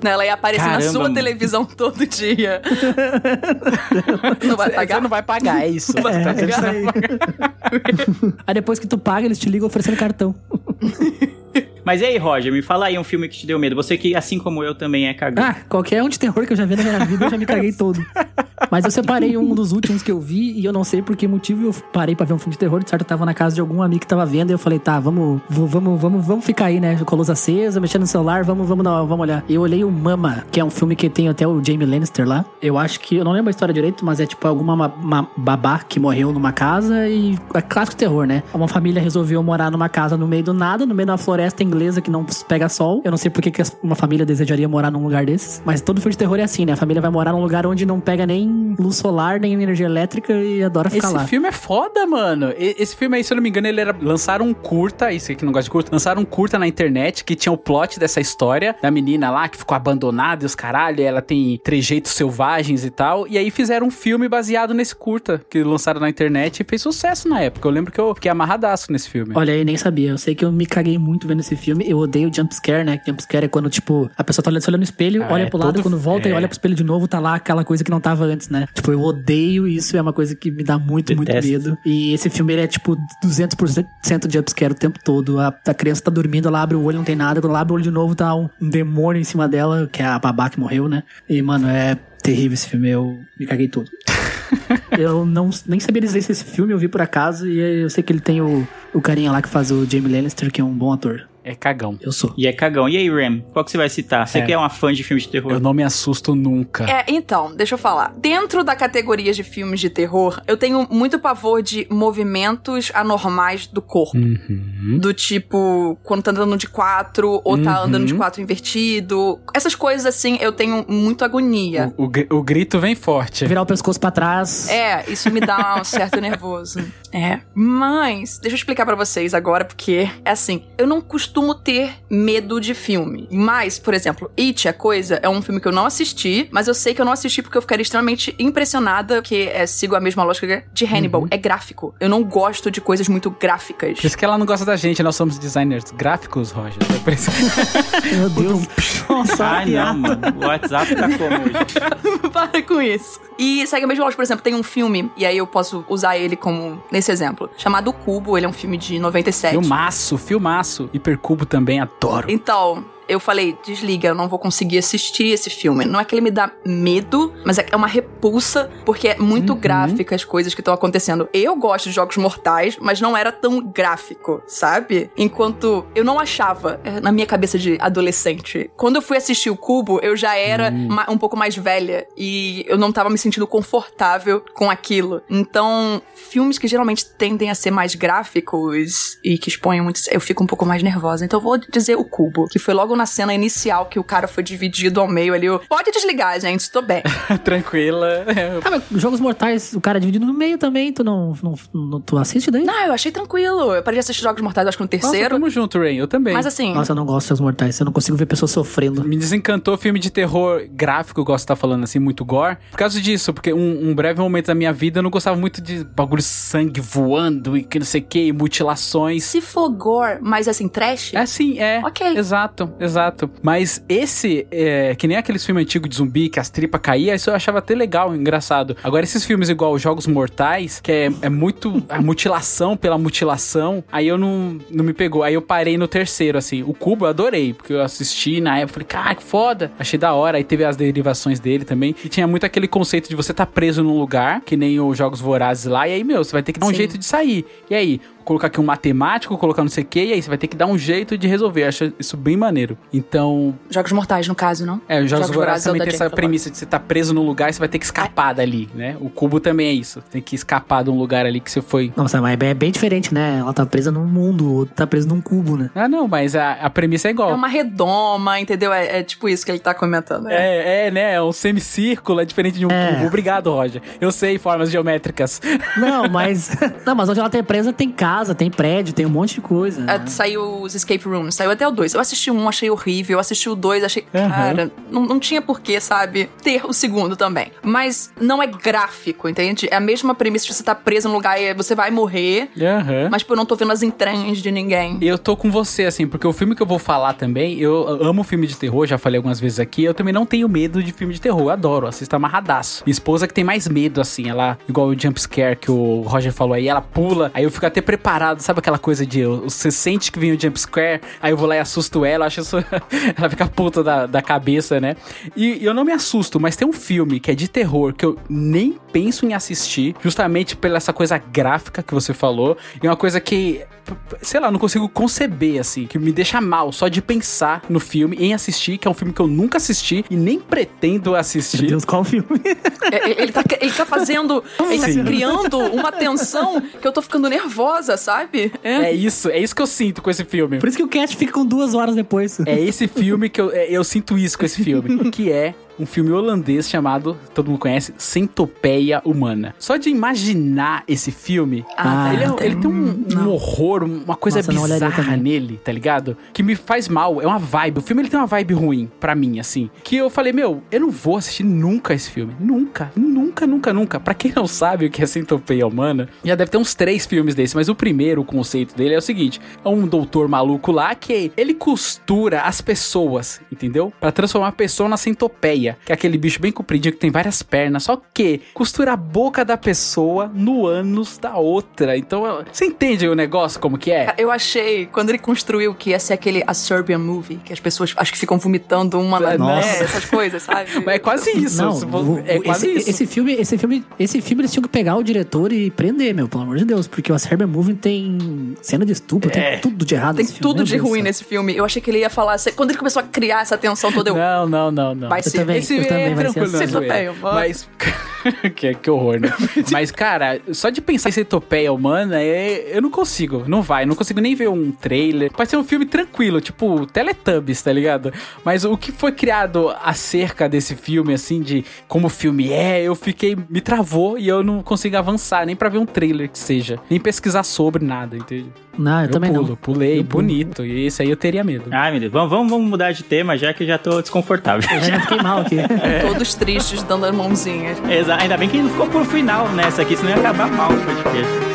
Não, Ela ia aparecer na Caramba, sua mano. televisão todo dia. não vai Você pagar? não vai pagar, é isso. É, é isso aí. aí depois que tu paga, eles te ligam oferecendo cartão. Mas e aí, Roger, me fala aí um filme que te deu medo. Você que, assim como eu, também é cagão. Ah, qualquer um de terror que eu já vi na minha vida, eu já me caguei todo. Mas eu separei um dos últimos que eu vi e eu não sei por que motivo eu parei pra ver um filme de terror. De certo, eu tava na casa de algum amigo que tava vendo e eu falei, tá, vamos, vamos, vamos, vamos ficar aí, né? Com a luz acesa, mexendo no celular, vamos, vamos, dar- vamos olhar. Eu olhei o Mama, que é um filme que tem até o Jamie Lannister lá. Eu acho que, eu não lembro a história direito, mas é tipo alguma ma- ma- babá que morreu numa casa e é clássico terror, né? Uma família resolveu morar numa casa no meio do nada, no meio uma floresta inglesa que não pega sol. Eu não sei por que uma família desejaria morar num lugar desses, mas todo filme de terror é assim, né? A família vai morar num lugar onde não pega nem luz solar, nem energia elétrica e adora ficar Esse lá. filme é foda, mano. Esse filme aí, se eu não me engano, ele era. Lançaram um curta, isso aqui não gosta de curta, lançaram um curta na internet que tinha o plot dessa história da menina lá que ficou abandonada e os caralho, e ela tem trejeitos selvagens e tal. E aí fizeram um filme baseado nesse curta que lançaram na internet e fez sucesso na época. Eu lembro que eu fiquei amarradaço nesse filme. Olha aí, nem sabia. Eu sei que eu me caguei muito vendo esse filme. Eu odeio jumpscare, né? Jumpscare é quando, tipo, a pessoa tá olhando, olhando no espelho, Ah, olha é pro lado, todo- quando volta e é. olha pro espelho de novo, tá lá aquela coisa que não tava antes, né? Tipo, eu odeio isso, é uma coisa que me dá muito, muito Detesto. medo. E esse filme, ele é, tipo, 200% jumpscare o tempo todo. A, a criança tá dormindo, ela abre o olho, não tem nada. Quando ela abre o olho de novo, tá um, um demônio em cima dela, que é a babá que morreu, né? E, mano, é terrível esse filme. Eu me caguei todo. eu não, nem sabia dizer se esse filme eu vi por acaso. E eu sei que ele tem o, o carinha lá que faz o Jamie Lannister, que é um bom ator. É cagão. Eu sou. E é cagão. E aí, Ram? Qual que você vai citar? Você É. que é uma fã de filme de terror. Eu não me assusto nunca. É, então, deixa eu falar. Dentro da categoria de filmes de terror, eu tenho muito pavor de movimentos anormais do corpo. Uhum. Do tipo, quando tá andando de quatro, ou tá Uhum. andando de quatro invertido. Essas coisas assim, eu tenho muito agonia. O, o o grito vem forte. Virar o pescoço pra trás. É, isso me dá um certo nervoso. É. Mas, deixa eu explicar pra vocês agora, porque é assim, eu não costumo ter medo de filme. Mas, por exemplo, It, a Coisa, é um filme que eu não assisti, mas eu sei que eu não assisti porque eu ficaria extremamente impressionada, que é, sigo a mesma lógica de Hannibal. É gráfico. Eu não gosto de coisas muito gráficas. Por isso que ela não gosta da gente, nós somos designers gráficos, Roger. É Meu Deus. Nossa, Ai, não, mano. O WhatsApp tá como hoje? Para com isso. E segue a mesma lógica, por exemplo, tem um filme, e aí eu posso usar ele como nesse exemplo, chamado Cubo. Ele é um filme de 97. Filmaço, filmaço. Hipercubo também adoro. Então, eu falei, desliga, eu não vou conseguir assistir esse filme. Não é que ele me dá medo, mas é uma repulsa, porque é muito Uhum. gráfica as coisas que estão acontecendo. Eu gosto de jogos mortais, mas não era tão gráfico, sabe? Enquanto eu não achava, é, na minha cabeça de adolescente. Quando eu fui assistir o Cubo, eu já era Hum. ma- um pouco mais velha e eu não tava me sentindo confortável com aquilo. Então, filmes que geralmente tendem a ser mais gráficos e que expõem muito, eu fico um pouco mais nervosa. Então, eu vou dizer o Cubo, que foi logo na cena inicial que o cara foi dividido ao meio ali. eu, Pode desligar, gente, tô bem. Tranquila. Ah, mas Jogos Mortais, o cara é dividido no meio também, tu não, não, não- tu assiste daí? Não, eu achei tranquilo. Eu parei de assistir Jogos Mortais, acho que no Nossa, terceiro. tamo junto, Rain. Eu também. mas assim, Nossa, eu não gosto de Jogos Mortais, eu não consigo ver pessoas sofrendo. Me desencantou filme de terror gráfico, eu gosto de estar falando assim, muito gore. Por causa disso, porque um, um breve momento da minha vida eu não gostava muito de bagulho de sangue voando e que não sei o que, e mutilações. se for gore, mas assim, trash, É sim, é. Ok. Exato, exato. Mas esse, é, que nem aqueles filmes antigos de zumbi, que as tripas caíam, isso eu achava até legal, engraçado. Agora, esses filmes igual os Jogos Mortais, que é, é muito a mutilação pela mutilação, aí eu não, não me pegou. Aí eu parei no terceiro, assim. O Cubo eu adorei, porque eu assisti na época, falei, cara, que foda. Achei da hora. Aí teve as derivações dele também. E tinha muito aquele conceito de você estar preso num lugar, que nem os Jogos Vorazes lá, e aí, meu, você vai ter que dar um Sim. jeito de sair. E aí, colocar aqui um matemático, colocar não sei o que, e aí você vai ter que dar um jeito de resolver. Eu acho isso bem maneiro. Então, Jogos Mortais, no caso, não? é, os Jogos, Vorazes é o também tem essa Jennifer premissa de você estar preso num lugar e você vai ter que escapar dali, né? O cubo também é isso. Tem que escapar de um lugar ali que você foi. Nossa, mas é bem diferente, né? Ela tá presa num mundo, o outro tá preso num cubo, né? Ah, não, mas a, a premissa é igual. É uma redoma, entendeu? É, é tipo isso que ele tá comentando. né? É, é, né? É um semicírculo, é diferente de um É. cubo. Obrigado, Roger. Eu sei formas geométricas. Não, mas. não, mas onde ela tá presa tem casa, tem prédio, tem um monte de coisa. É, né? saiu os Escape Rooms, saiu até o 2. Eu assisti um, achei horrível. Eu assisti o 2, achei. Aham. Cara, não, não tinha porquê, sabe? Ter o segundo também. Mas não é gráfico, entende? É a mesma premissa de você estar preso num lugar e você vai morrer. Aham. Mas, tipo, eu não tô vendo as entranhas de ninguém. Eu tô com você, assim, porque o filme que eu vou falar também, eu amo filme de terror, já falei algumas vezes aqui, eu também não tenho medo de filme de terror, eu adoro, assisto amarradaço. Minha esposa que tem mais medo, assim, ela, igual o jump scare que o Roger falou aí, ela pula, aí eu fico até preparado, sabe aquela coisa de eu- você sente que vem o jump scare, aí eu vou lá e assusto ela, acho isso, ela fica puta da, da cabeça, né? E eu não me assusto, mas tem um filme que é de terror que eu nem penso em assistir, justamente pela essa coisa gráfica que você falou, e uma coisa que, sei lá, não consigo conceber, assim, que me deixa mal só de pensar no filme, em assistir, que é um filme que eu nunca assisti e nem pretendo Meu assistir. Deus, qual filme? É, é, ele, tá, ele tá fazendo. Ele tá criando uma tensão que eu tô ficando nervosa, sabe? É isso, é isso que eu sinto com esse filme. Por isso que o cast fica com duas horas depois. É esse filme que eu, é, eu sinto isso com esse filme, que é um filme holandês chamado, todo mundo conhece, Centopeia Humana. Só de imaginar esse filme, Ah, ele, é- tem- ele tem um, um horror, uma coisa Nossa, bizarra nele, tá ligado? Que me faz mal, é uma vibe. O filme ele tem uma vibe ruim pra mim, assim. Que eu falei, meu, eu não vou assistir nunca esse filme. Nunca, nunca, nunca, nunca. Pra quem não sabe o que é Centopeia Humana, já deve ter uns três filmes desse, mas o primeiro, o conceito dele é o seguinte: é um doutor maluco lá que ele costura as pessoas, entendeu? Pra transformar a pessoa na centopeia, que é aquele bicho bem compridinho que tem várias pernas, só que costura a boca da pessoa no ânus da outra. Então, você entende o negócio como que é? Eu achei, quando ele construiu que ia ser aquele A Serbian Movie, que as pessoas acho que ficam vomitando uma na Nossa. é, essas coisas, sabe? Mas é quase isso. Não, for- é quase esse, isso. esse filme, esse filme, esse filme eles tinham que pegar o diretor e prender, meu, pelo amor de Deus, porque o Serbian Movie tem cena de estupro, É. tem tudo de errado. Tem nesse filme, tudo meu de ruim nesse filme. Eu achei que ele ia falar. Quando ele começou a criar essa tensão toda, eu. Não, não, não, não. Vai Eu ser. Também, Esse eu também é vai ser tranquilo, assim. é. Centopeia humana. Mas. que, que horror, né? Mas, cara, só de pensar em centopeia humana, é, eu não consigo. Não vai. Não consigo nem ver um trailer. Pode ser um filme tranquilo, tipo Teletubbies, tá ligado? Mas o que foi criado acerca desse filme, assim, de como o filme é, eu fiquei. Me travou e eu não consigo avançar nem pra ver um trailer que seja. Nem pesquisar sobre nada, entende? Não, eu, Eu, também pulo, não. pulei, Eu pulo. bonito. E esse aí eu teria medo. Ai, meu Deus. Vamos, vamos, vamos mudar de tema, já que eu já tô desconfortável. Eu já fiquei mal aqui. Todos tristes, dando as mãozinhas. Exa- Ainda bem que não ficou por final nessa aqui, senão ia acabar mal o podcast.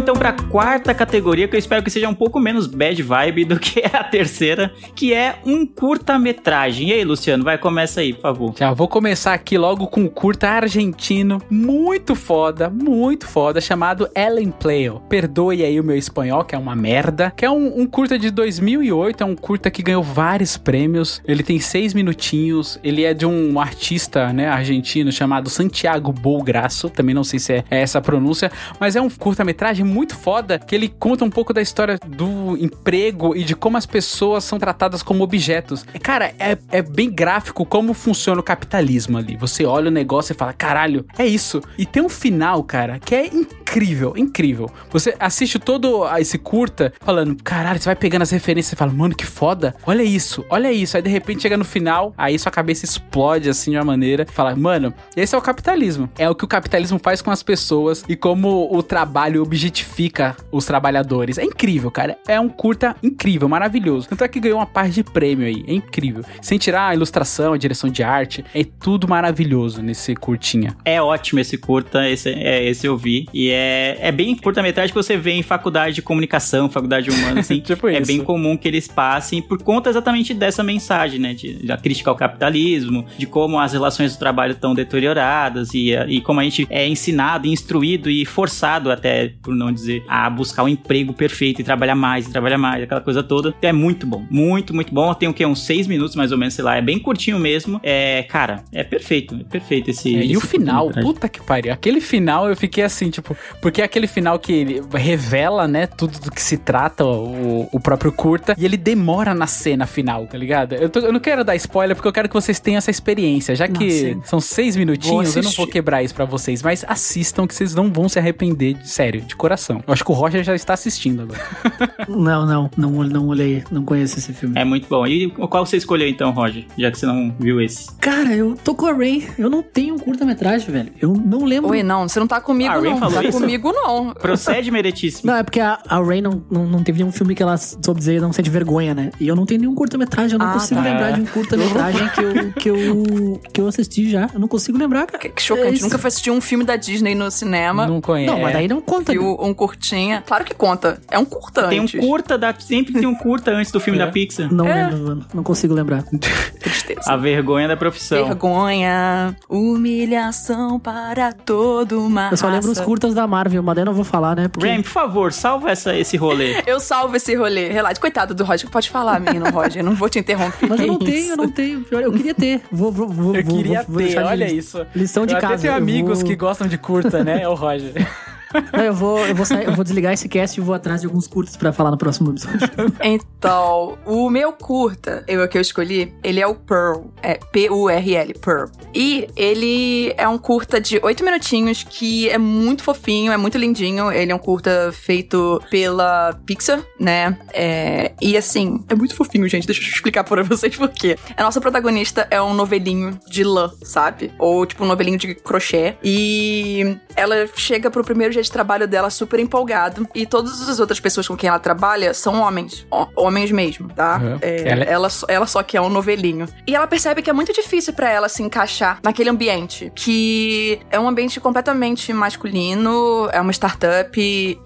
Então pra quarta categoria, que eu espero que seja um pouco menos bad vibe do que a terceira, que é um curta-metragem. E aí, Luciano, vai, começa aí, por favor. Já vou começar aqui logo com um curta argentino muito foda, muito foda, chamado Ellen Play. Perdoe aí o meu espanhol, que é uma merda. Que é um, um curta de 2008, é um curta que ganhou vários prêmios. Ele tem seis minutinhos, ele é de um artista, né, argentino chamado Santiago Bolgraço. Também não sei se é essa a pronúncia, mas é um curta-metragem muito foda que ele conta um pouco da história do emprego e de como as pessoas são tratadas como objetos. Cara, é, é bem gráfico como funciona o capitalismo ali. Você olha o negócio e fala, caralho, é isso. E tem um final, cara, que é incrível, incrível. Você assiste todo esse curta falando, caralho, você vai pegando as referências e fala, mano, que foda. Olha isso, olha isso. Aí de repente chega no final, aí sua cabeça explode assim de uma maneira. Fala, mano, esse é o capitalismo. É o que o capitalismo faz com as pessoas e como o trabalho objetifica os trabalhadores. É incrível, cara. É um curta incrível, maravilhoso. Tanto é que ganhou uma parte de prêmio aí. É incrível. Sem tirar a ilustração, a direção de arte, é tudo maravilhoso nesse curtinha. É ótimo esse curta, esse, é, esse eu vi. E é, é bem curta-metragem que você vê em faculdade de comunicação, faculdade humana, assim. Tipo é isso. bem comum que eles passem por conta exatamente dessa mensagem, né? De, da crítica ao capitalismo, de como as relações do trabalho estão deterioradas e, e como a gente é ensinado, instruído e forçado até, por não dizer, a buscar o emprego perfeito e trabalhar mais, e trabalhar mais, aquela coisa toda. É muito bom, muito, muito bom. Tem o que? Uns seis minutos mais ou menos, sei lá. É bem curtinho mesmo. É, cara, é perfeito, é perfeito esse. É, e esse o final, curta-metragem. puta que pariu. Aquele final eu fiquei assim, tipo, porque é aquele final que ele revela, né, tudo do que se trata o, o próprio curta e ele demora na cena final, tá ligado? Eu, tô- eu não quero dar spoiler porque eu quero que vocês tenham essa experiência, já que Nossa. são seis minutinhos, eu não vou quebrar isso pra vocês, mas assistam que vocês não vão se arrepender, de sério, de coração. Eu acho que o Roger já está assistindo agora. Não, não, não, não olhei, não conheço esse filme. É muito bom. E qual você escolheu então, Roger? Já que você não viu esse. Cara, eu tô com a Ray. Eu não tenho um curta-metragem, velho. Eu não lembro. Oi, não, você não tá comigo, Ah, Ray não. falou Tá isso? comigo, não. Procede, meretíssimo. Não, é porque a, a Ray não, não, não teve nenhum filme que ela soube dizer não sente vergonha, né? E eu não tenho nenhum curta-metragem. Eu não Ah, consigo tá. lembrar de um curta-metragem que eu, que, eu, que eu assisti já. Eu não consigo lembrar, cara. Que, que chocante. É. Nunca foi assistir um filme da Disney no cinema. Não conhece. Não, mas daí não conta. Viu um curtinha. Claro que conta. É um curta Tem um antes. curta da. Sempre tem um curta antes do filme É. da Pixar. Não É. lembro, mano. Não consigo lembrar. Tristeza. A vergonha da profissão. Vergonha, humilhação para toda uma Eu só lembro os raça. curtas da Marvel, mas daí eu não vou falar, né? Porque... Ram, por favor, salva essa, esse rolê. Eu salvo esse rolê. Relaxa. Coitado do Roger. Pode falar, menino Roger. Não vou te interromper. Mas eu não tenho, eu não tenho. Eu queria ter. Vou, vou, vou, Eu vou- queria vou ter, olha isso. Lição de eu casa. até tenho eu amigos vou- que gostam de curta, né? É o Roger. Não, eu vou, eu vou, sair- eu vou desligar esse cast e vou atrás de alguns curtos pra falar no próximo episódio. Então, o meu curta, eu que eu escolhi, ele é o Pearl. É P-U-R-L, Pearl. E ele é um curta de oito minutinhos que é muito fofinho, é muito lindinho. Ele é um curta feito pela Pixar, né? É, e assim, é muito fofinho, gente. Deixa eu explicar pra vocês por quê. A nossa protagonista é um novelinho de lã, sabe? Ou tipo um novelinho de crochê. E ela chega pro primeiro dia de trabalho dela super empolgado. E todas as outras pessoas com quem ela trabalha são homens. Homens mesmo, tá? Uhum. É, Ela- ela... só- ela só que é um novelinho. E ela percebe que é muito difícil pra ela se encaixar naquele ambiente. Que é um ambiente completamente masculino, é uma startup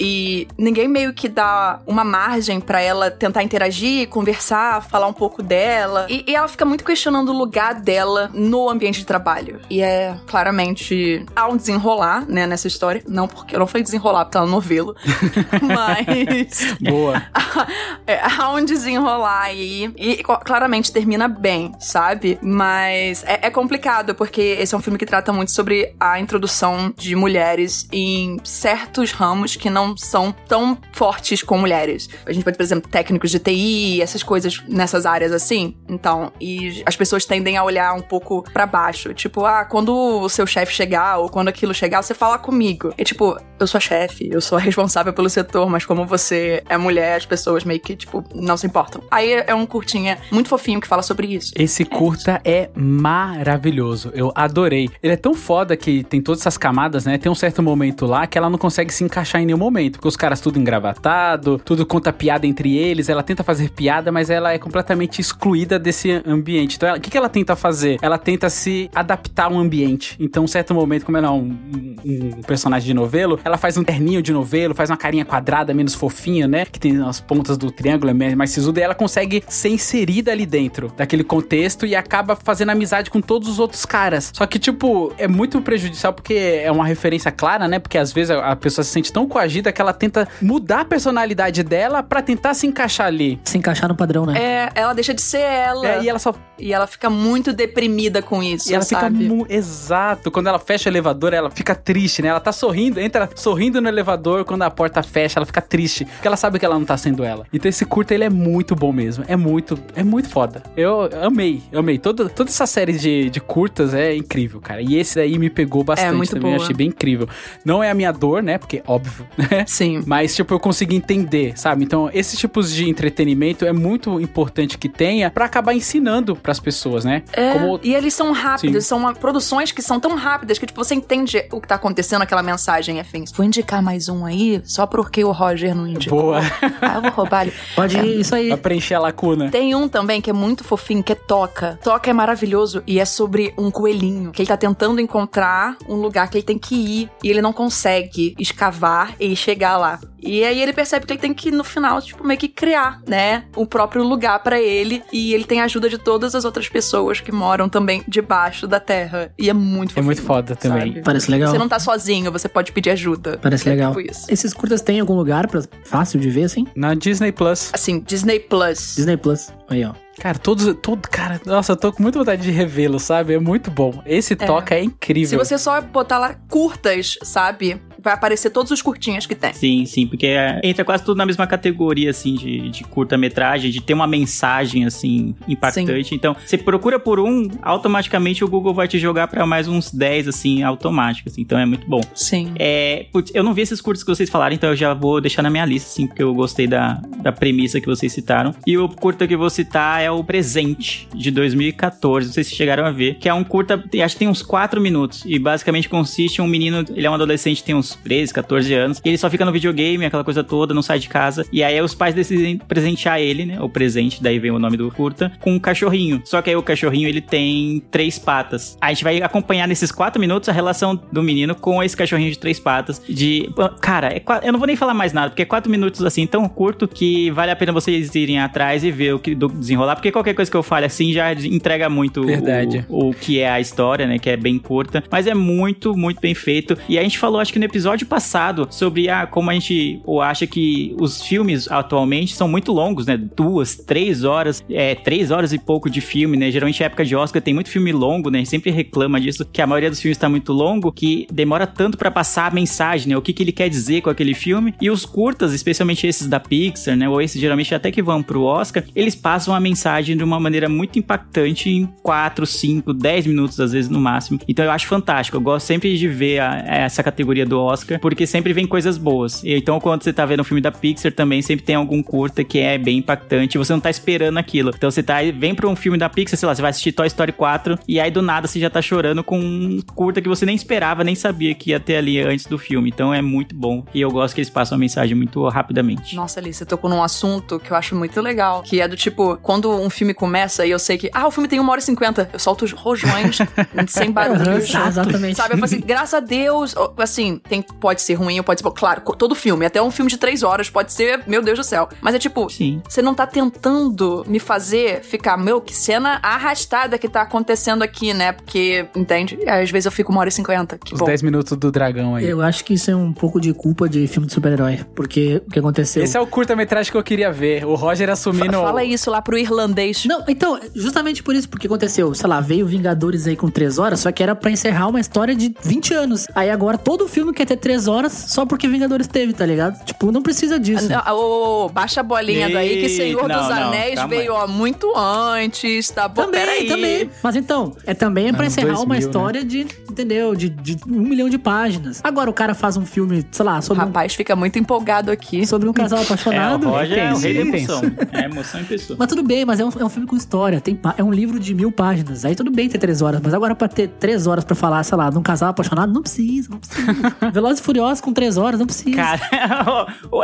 e ninguém meio que dá uma margem pra ela tentar interagir, conversar, falar um pouco dela. E, e ela fica muito questionando o lugar dela no ambiente de trabalho. E é claramente há um desenrolar, né, nessa história. Não porque eu não falei desenrolar porque é um novelo, mas Boa. é, há um desenrolar aí. E co- claramente termina bem, sabe? Mas é, é complicado, porque esse é um filme que trata muito sobre a introdução de mulheres em certos ramos que não são tão fortes com mulheres. A gente pode, por exemplo, técnicos de TI, essas coisas nessas áreas assim. Então, e as pessoas tendem a olhar um pouco pra baixo. Tipo, ah, quando o seu chefe chegar ou quando aquilo chegar, você fala comigo. E tipo, eu sou a chefe, eu sou a responsável pelo setor, mas como você é mulher, as pessoas meio que, tipo, não se importam. Aí é um curtinha muito fofinho que fala sobre isso. Esse curta é maravilhoso. Eu adorei. Ele é tão foda que tem todas essas camadas, né? Tem um certo momento lá que ela não consegue se encaixar em nenhum momento. Porque os caras tudo engravatado, tudo conta piada entre eles. Ela tenta fazer piada, mas ela é completamente excluída desse ambiente. Então, o que, que ela tenta fazer? Ela tenta se adaptar ao ambiente. Então, um certo momento, como ela é um- um personagem de novelo, ela faz um terninho de novelo, faz uma carinha quadrada, menos fofinha, né? Que tem as pontas do triângulo, é mais sisuda. E ela consegue ser inserida ali dentro daquele contexto e acaba fazendo amizade com todos os outros caras. Só que, tipo, é muito prejudicial porque é uma referência clara, né? Porque às vezes a pessoa se sente tão coagida que ela tenta mudar a personalidade dela pra tentar se encaixar ali. Se encaixar no padrão, né? É, ela deixa de ser ela. É, e ela só E ela fica muito deprimida com isso, E ela sabe? fica mu- exato. Quando ela fecha o elevador, ela fica triste, né? Ela tá sorrindo, entra sorrindo no elevador, quando a porta fecha, ela fica triste, porque ela sabe que ela não tá sendo ela. Então esse curta, ele é muito bom mesmo. É muito, é muito foda. Eu amei, eu amei. Toda, toda essa série de, de curtas é incrível, cara. E esse daí me pegou bastante muito também. Eu boa. achei bem incrível. Não é a minha dor, né? Porque, óbvio, né? Sim. Mas, tipo, eu consegui entender, sabe? Então, esses tipos de entretenimento é muito importante que tenha pra acabar ensinando pras pessoas, né? É, Como e eles são rápidos, Sim. são uma- produções que são tão rápidas que, tipo, você entende o que tá acontecendo, aquela mensagem, Vou indicar mais um aí, só porque o Roger não indicou. Boa. Ah, eu vou roubar ele. Pode ir, isso aí. pra preencher a lacuna. Tem um também que é muito fofinho, que é Toca. Toca é maravilhoso e é sobre um coelhinho que ele tá tentando encontrar um lugar que ele tem que ir e ele não consegue escavar e chegar lá. E aí ele percebe que ele tem que, no final, tipo, meio que criar, né? O próprio lugar pra ele. E ele tem a ajuda de todas as outras pessoas que moram também debaixo da terra. E é muito É fofinho. muito foda também. sabe? Parece legal. Você não tá sozinho, você pode pedir ajuda. Parece É legal. tipo isso. Esses curtas tem algum lugar pra, fácil de ver, assim? Na Disney Plus. Assim, Disney Plus. Disney Plus. Aí, ó. Cara, todos. Todo, cara, nossa, eu tô com muita vontade de revê-lo, sabe? É muito bom. Esse toca é incrível. Se você só botar lá curtas, sabe? Vai aparecer todos os curtinhas que tem. Sim, sim, porque é- entra quase tudo na mesma categoria, assim, de, de curta-metragem, de ter uma mensagem, assim, impactante. Então, você procura por um, automaticamente o Google vai te jogar pra mais uns 10, assim, automáticos. Então, é muito bom. Sim. É, putz, eu não vi esses curtos que vocês falaram, então eu já vou deixar na minha lista, assim, porque eu gostei da, da premissa que vocês citaram. E o curta que eu vou citar é o Presente, de 2014, não sei se chegaram a ver, que é um curta, acho que tem uns 4 minutos, e basicamente consiste em um menino, ele é um adolescente, tem uns 13, 14 anos, e ele só fica no videogame, aquela coisa toda, não sai de casa, e aí os pais decidem presentear ele, né, o presente, daí vem o nome do curta, com um cachorrinho. Só que aí o cachorrinho, ele tem três patas. A gente vai acompanhar nesses 4 minutos a relação do menino com esse cachorrinho de três patas, de... Cara, é eu não vou nem falar mais nada, porque é 4 minutos, assim, tão curto, que vale a pena vocês irem atrás e ver o que do desenrolar, porque qualquer coisa que eu fale assim já entrega muito o- Verdade. o, que é a história, né? Que é bem curta, mas é muito, muito bem feito. E a gente falou, acho que no episódio passado, sobre ah, como a gente ou acha que os filmes atualmente são muito longos, né? Duas, três horas, é, três horas e pouco de filme, né? Geralmente época de Oscar tem muito filme longo, né? A gente sempre reclama disso, que a maioria dos filmes tá muito longo, que demora tanto pra passar a mensagem, né? O que, que ele quer dizer com aquele filme. E os curtas, especialmente esses da Pixar, né? Ou esses geralmente até que vão pro Oscar, eles passam a mensagem de uma maneira muito impactante em 4, 5, 10 minutos, às vezes, no máximo. Então eu acho fantástico. Eu gosto sempre de ver a- essa categoria do Oscar, porque sempre vem coisas boas. E então, quando você tá vendo um filme da Pixar, também sempre tem algum curta que é bem impactante e você não tá esperando aquilo. Então você tá, vem pra um filme da Pixar, sei lá, você vai assistir Toy Story 4 e aí do nada você já tá chorando com um curta que você nem esperava, nem sabia que ia ter ali antes do filme. Então é muito bom. E eu gosto que eles passam a mensagem muito rapidamente. Nossa, Alice, você tocou num assunto que eu acho muito legal. Que é do tipo, quando um filme começa e eu sei que, ah, o filme tem uma hora e cinquenta, eu solto os rojões sem barulhos. Uhum, exatamente. Sabe, eu falo assim, graças a Deus, assim, tem, pode ser ruim, ou pode ser, claro, todo filme, até um filme de três horas pode ser, meu Deus do céu. Mas é tipo, Sim. você não tá tentando me fazer ficar, meu, que cena arrastada que tá acontecendo aqui, né? Porque, entende? Às vezes eu fico uma hora e cinquenta. Que Os bom. 10 minutos do dragão aí. Eu acho que isso é um pouco de culpa de filme de super-herói. Porque o que aconteceu. Esse é o curta-metragem que eu queria ver. O Roger assumindo. Fala isso lá pro irlandês. Não, então, justamente por isso, porque aconteceu, sei lá, veio Vingadores aí com 3 horas, só que era pra encerrar uma história de 20 anos. Aí agora todo filme quer ter 3 horas só porque Vingadores teve, tá ligado? Tipo, não precisa disso. Ah, Ô, baixa a bolinha daí que Senhor não, dos não, Anéis calma veio, ó, muito antes, tá bom? Também, Peraí. também. Mas então, é também é pra encerrar uma 2000, história de, entendeu? De, de um milhão de páginas. Agora o cara faz um filme, sei lá, sobre, um, Rapaz, fica muito empolgado aqui. sobre um casal É, o apaixonado. Roger é o rei da intenso. emoção. É emoção em pessoa. Mas tudo bem, mas é um, é um filme com história. Tem, é um livro de mil páginas. Aí tudo bem ter três horas. Mas agora pra ter três horas pra falar, sei lá, de um casal apaixonado, não precisa, não precisa. Velozes e Furiosos com três horas, não precisa. Cara, o,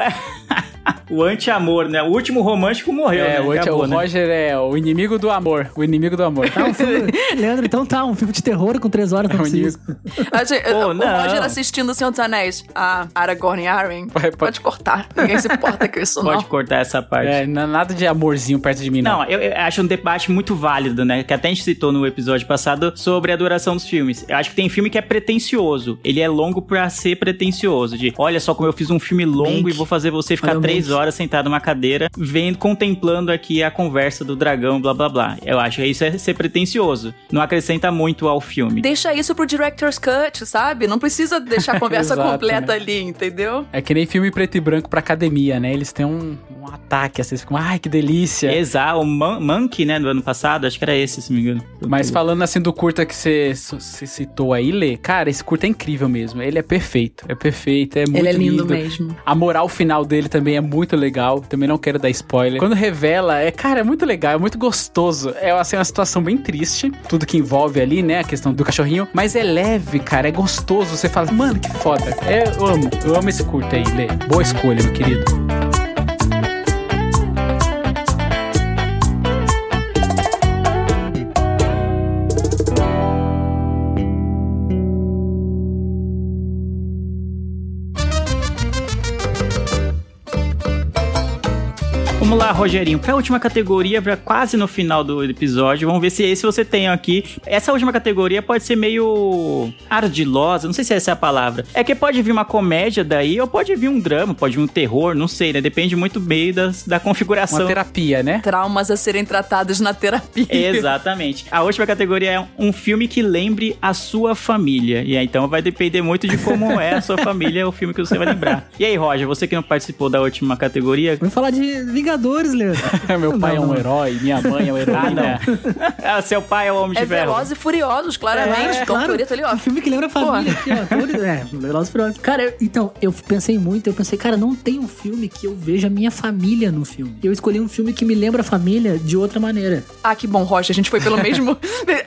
o- anti-amor, né? O último romântico morreu, É, né? o, Acabou, o né? Roger é o inimigo do amor. O inimigo do amor. Tá, um filme... Leandro, então tá, um filme de terror com três horas, não É precisa. Assim, o não. Roger assistindo O Senhor dos Anéis. Ah, Aragorn e Arwen. Pode- pode- Pode cortar. Ninguém se importa com isso, Pode não. cortar essa parte. É, nada de amorzinho perto de mim, não. Não, eu, eu acho um debate muito válido, né? Que até a gente citou no episódio passado sobre a duração dos filmes. Eu acho que tem filme que é pretencioso. Ele é longo pra ser pretencioso. De, olha só como eu fiz um filme longo e vou fazer você ficar três horas sentado numa cadeira, vendo, contemplando aqui a conversa do dragão, blá blá blá. Eu acho que isso é ser pretencioso. Não acrescenta muito ao filme. Deixa isso pro director's cut, sabe? Não precisa deixar a conversa Exato, completa né? ali, entendeu? É que nem filme preto e branco pra academia, né? Eles têm um, um ataque, assim, ficam, ai, que delícia. Exato, o Mon- Monkey, né, do ano passado, acho que era esse, se não me engano. Mas falando assim do curta que você você citou aí, Lê, cara, esse curta é incrível mesmo. Ele é perfeito, é perfeito, é muito Ele é lindo mesmo. A moral final dele também é muito legal. Também não quero dar spoiler. Quando revela, é, cara, é muito legal, é muito gostoso. É assim, uma situação bem triste. Tudo que envolve ali, né? A questão do cachorrinho. Mas é leve, cara. É gostoso. Você fala, mano, que foda. É, eu amo. Eu amo esse curta aí, Lê. Boa escolha, meu querido. Vamos lá, Rogerinho, pra última categoria, pra quase no final do episódio. Vamos ver se esse você tem aqui. Essa última categoria pode ser meio ardilosa, não sei se essa é a palavra. É que pode vir uma comédia daí, ou pode vir um drama, pode vir um terror, não sei, né? Depende muito meio das, da configuração. Uma terapia, né? Traumas a serem tratados na terapia. Exatamente. A última categoria é um filme que lembre a sua família. E aí, então vai depender muito de como é a sua família, o filme que você vai lembrar. E aí, Roger, você que não participou da última categoria, Vamos falar de Vingadores, Leandro. Meu pai Não, é um não. herói, minha mãe é uma heroína. ah, seu pai é o Homem de É Ferro. Velozes e Furiosos, claramente. É, Tom claro. Ali, ó. Um filme que lembra a família aqui, ó. Todo- É, Velozes e Furiosos. Cara, eu- então, eu pensei muito, eu pensei, cara, não tem um filme que eu veja a minha família no filme. Eu escolhi um filme que me lembra a família de outra maneira. Ah, que bom, Rocha. A gente foi pelo mesmo.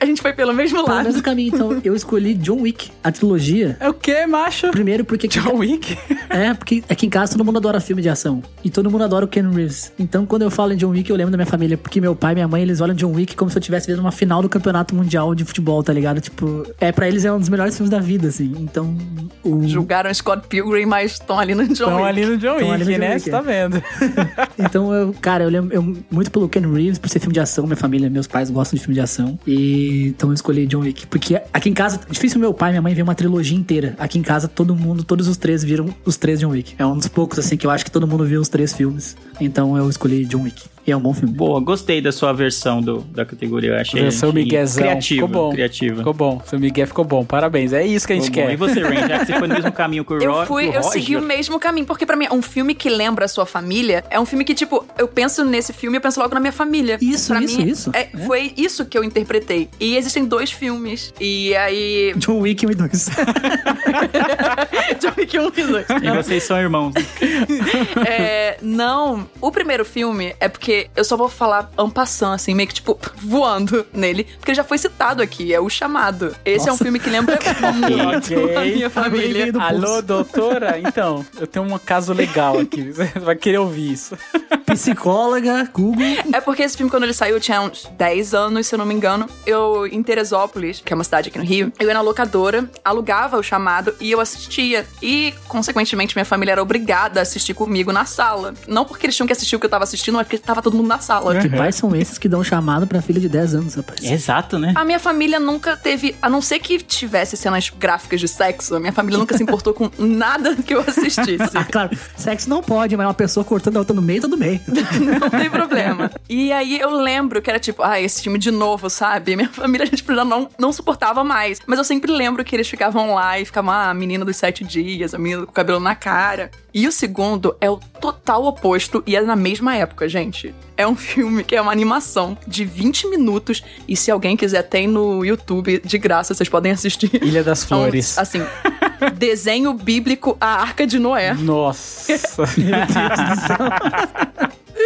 a gente foi pelo mesmo Pelo lado. mesmo caminho, então, eu escolhi John Wick, a trilogia. É o que, macho? Primeiro porque... John Wick? É, porque aqui em casa todo mundo adora filme de ação. E todo mundo adora o Ken Reeves. Então, quando eu falo em John Wick, eu lembro da minha família. Porque meu pai e minha mãe, eles olham John Wick como se eu estivesse vendo uma final do campeonato mundial de futebol, tá ligado? Tipo, é pra eles é um dos melhores filmes da vida, assim. Então, o... Julgaram Scott Pilgrim, mas estão ali no John Estão Wick. ali no John Tão ali no Wick, John né? Wick, Você é. tá vendo. Então, eu, cara, eu lembro eu- muito pelo Ken Reeves, por ser filme de ação. Minha família, meus pais gostam de filme de ação. E então eu escolhi John Wick. Porque aqui em casa, difícil meu pai e minha mãe ver uma trilogia inteira. Aqui em casa, todo mundo, todos os três viram os três John Wick. É um dos poucos, assim, que eu acho que todo mundo viu os três filmes. Então eu escolhi John Wick. E é um bom filme. Boa, gostei da sua versão do, da categoria. Eu achei, Seu achei Miguezão. criativa. Ficou bom. Criativa. Ficou bom. Seu Miguel ficou bom. Parabéns. É isso que a gente Ficou bom. quer. E você, Rain, já que você foi no mesmo caminho que o, Eu fui, eu segui o mesmo caminho, porque pra mim, um filme que lembra a sua família é um filme que, tipo, eu penso nesse filme e eu penso logo na minha família. Isso, pra isso, mim, isso. é- É. Foi isso que eu interpretei. E existem dois filmes. E aí. John Wick 1 e 2. John Wick 1 e 2. E vocês são irmãos. É, não, o primeiro filme é porque eu só vou falar en passant, assim, meio que tipo, voando nele, porque ele já foi citado aqui, é O Chamado. Esse é um Nossa. filme que lembra muito a minha família. do Alô, doutora? Então, eu tenho um caso legal aqui. Você vai querer ouvir isso. Psicóloga, Google. É porque esse filme, quando ele saiu, eu tinha uns 10 anos, se eu não me engano. Eu, em Teresópolis, que é uma cidade aqui no Rio, eu ia na locadora, alugava o chamado e eu assistia. E, consequentemente, minha família era obrigada a assistir comigo na sala. Não porque eles tinham que assistir o que eu tava assistindo, mas porque tava todo mundo na sala. Que pais são esses que dão chamado pra filha de 10 anos, rapaz? Exato, né? A minha família nunca teve, a não ser que tivesse cenas gráficas de sexo, a minha família nunca se importou com nada que eu assistisse. Ah, claro, sexo não pode, mas uma pessoa cortando a outra no meio, tá no meio. Não tem problema. E aí eu lembro que era tipo, ah, esse filme de novo, sabe? Minha família, tipo, já não, não suportava mais. Mas eu sempre lembro que eles ficavam lá e ficavam, ah, a menina dos sete dias, a menina com o cabelo na cara. E o segundo é o total oposto e é na mesma época, gente. É um filme que é uma animação de 20 minutos. E se alguém quiser, tem no YouTube de graça, vocês podem assistir. Ilha das Então, Flores. assim, desenho bíblico A Arca de Noé. Nossa.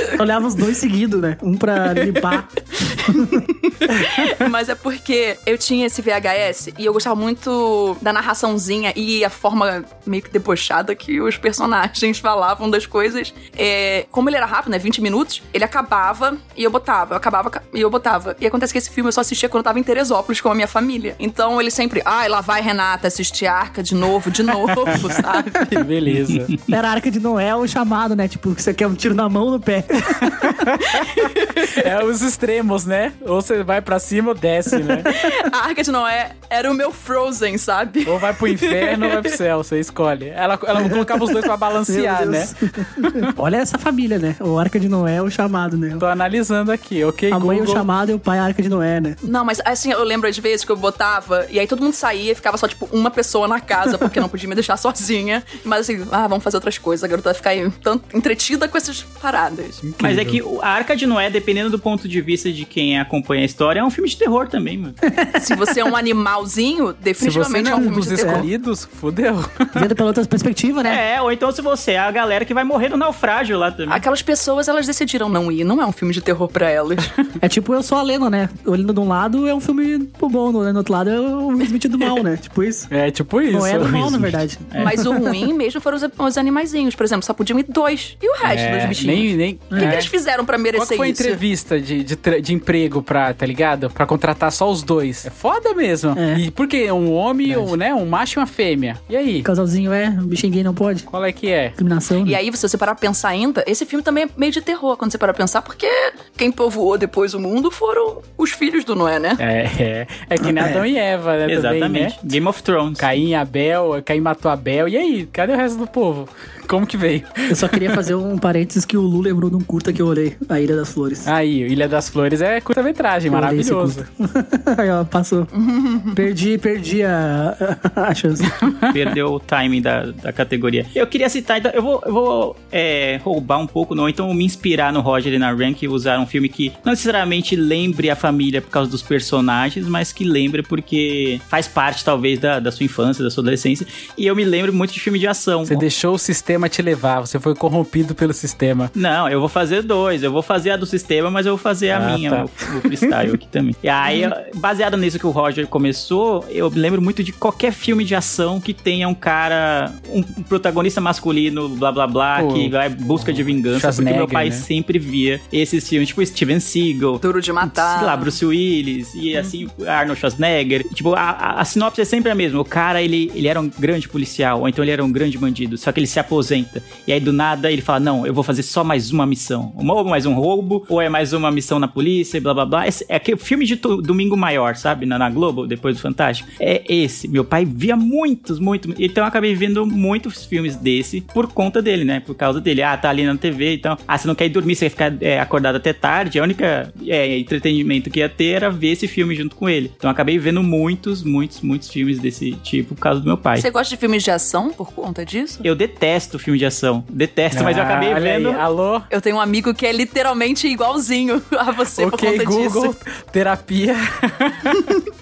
Olhava os dois seguidos, né? Um pra limpar. Mas é porque eu tinha esse VHS e eu gostava muito da narraçãozinha e a forma meio que debochada que os personagens falavam das coisas. É, como ele era rápido, né? 20 minutos, ele acabava e eu botava. Eu acabava e eu botava. E acontece que esse filme eu só assistia quando eu tava em Teresópolis com a minha família. Então ele sempre, ai, lá vai Renata assistir Arca de novo, de novo, sabe? Beleza. Era a arca de Noé o chamado, né? Tipo, que você quer um tiro na mão ou no pé. É os extremos, né? Ou você vai pra cima ou desce, né? A Arca de Noé era o meu Frozen, sabe? Ou vai pro inferno ou vai pro céu, você escolhe. Ela, ela colocava os dois pra balancear, né? Olha essa família, né? O Arca de Noé é o chamado, né? Tô analisando aqui, ok, A mãe é o Google. chamado e o pai é a Arca de Noé, né? Não, mas assim, eu lembro às vezes que eu botava e aí todo mundo saía e ficava só, tipo, uma pessoa na casa, porque não podia me deixar sozinha. Mas assim, ah, vamos fazer outras coisas. A garota vai ficar aí tanto entretida com essas paradas. Mas é que o- a Arca de Noé, dependendo do ponto de vista de quem acompanha a história, é um filme de terror também, mano. Se você é um animalzinho, definitivamente não é é um filme dos de terror. escolhidos, fudeu. Vendo pela outra perspectiva, né? É, ou então se você é a galera que vai morrer no naufrágio lá também. Aquelas pessoas, elas decidiram não ir. Não é um filme de terror pra elas. É tipo Eu Sou a Lena, né? Olhando de um lado é um filme bom, olhando do outro lado é o Smith do mal, né? Tipo isso. É tipo isso. Não é do mal, na verdade. Mas o ruim mesmo foram os, os animaizinhos. Por exemplo, só podiam ir dois. E o resto É, dos bichinhos? nem, nem, O que, que eles fizeram pra Qual merecer que foi a isso? entrevista de, de, de emprego pra, tá ligado? Pra contratar só os dois. É foda mesmo. É. E por quê? Um homem, um, né? Um macho e uma fêmea. E aí? Casalzinho é, bichinho gay não pode. Qual é que é? Discriminação. E né? aí, se você parar pra pensar ainda, esse filme também é meio de terror, quando você parar pra pensar, porque quem povoou depois o mundo foram os filhos do Noé, né? É, é. É que nem Adão e Eva, né? Exatamente. Também, né? Game of Thrones. Caim e Abel, Caim matou Abel. E aí? Cadê o resto do povo? Como que veio? Eu só queria fazer um parênteses que o Lu lembrou de um curta que eu olhei, A Ilha das Flores. Aí, Ilha das Flores é curta-metragem, maravilhoso. Aí, ó, passou. perdi, perdi a, a chance. Perdeu o timing da, da categoria. Eu queria citar, então, eu vou, eu vou é, roubar um pouco, não, então me inspirar no Roger e na Rank e usar um filme que não necessariamente lembre a família por causa dos personagens, mas que lembre porque faz parte, talvez, da, da sua infância, da sua adolescência. E eu me lembro muito de filme de ação. Você deixou o sistema te levar, você foi corrompido pelo sistema. Não, eu vou fazer dois. Eu vou fazer a do sistema, mas eu vou fazer a Ah, minha, tá. o, o freestyle aqui também. E aí, baseado nisso que o Roger começou, eu me lembro muito de qualquer filme de ação que tenha um cara, um, protagonista masculino, blá blá blá, Pô, que vai em busca de vingança. Porque meu pai né? sempre via esses filmes, tipo Steven Seagal. Duro de matar. Sei lá, Bruce Willis e assim, Arnold Schwarzenegger. Tipo, a, a- a sinopse é sempre a mesma. O cara, ele, ele era um grande policial, ou então ele era um grande bandido, só que ele se aposenta. E aí, do nada, ele fala, não, eu vou fazer só mais uma missão. Ou mais um roubo, ou é mais uma missão na polícia, e blá, blá, blá. Esse- é aquele filme de Domingo Maior, sabe? Na, na Globo, depois do Fantástico. É esse. Meu pai via muitos, muito. Então, eu acabei vendo muitos filmes desse por conta dele, né? Por causa dele. Ah, tá ali na TV, então... Ah, você não quer ir dormir, você quer ficar é, acordado até tarde. A única é, entretenimento que ia ter era ver esse filme junto com ele. Então, eu acabei vendo muitos, muitos, muitos filmes desse tipo por causa do meu pai. Você gosta de filmes de ação por conta disso? Eu detesto filme de ação. Detesto, mas eu acabei Ah, vendo... Aí. Alô? Eu tenho um amigo que é literalmente igualzinho a você por Ok, conta Google, disso. terapia.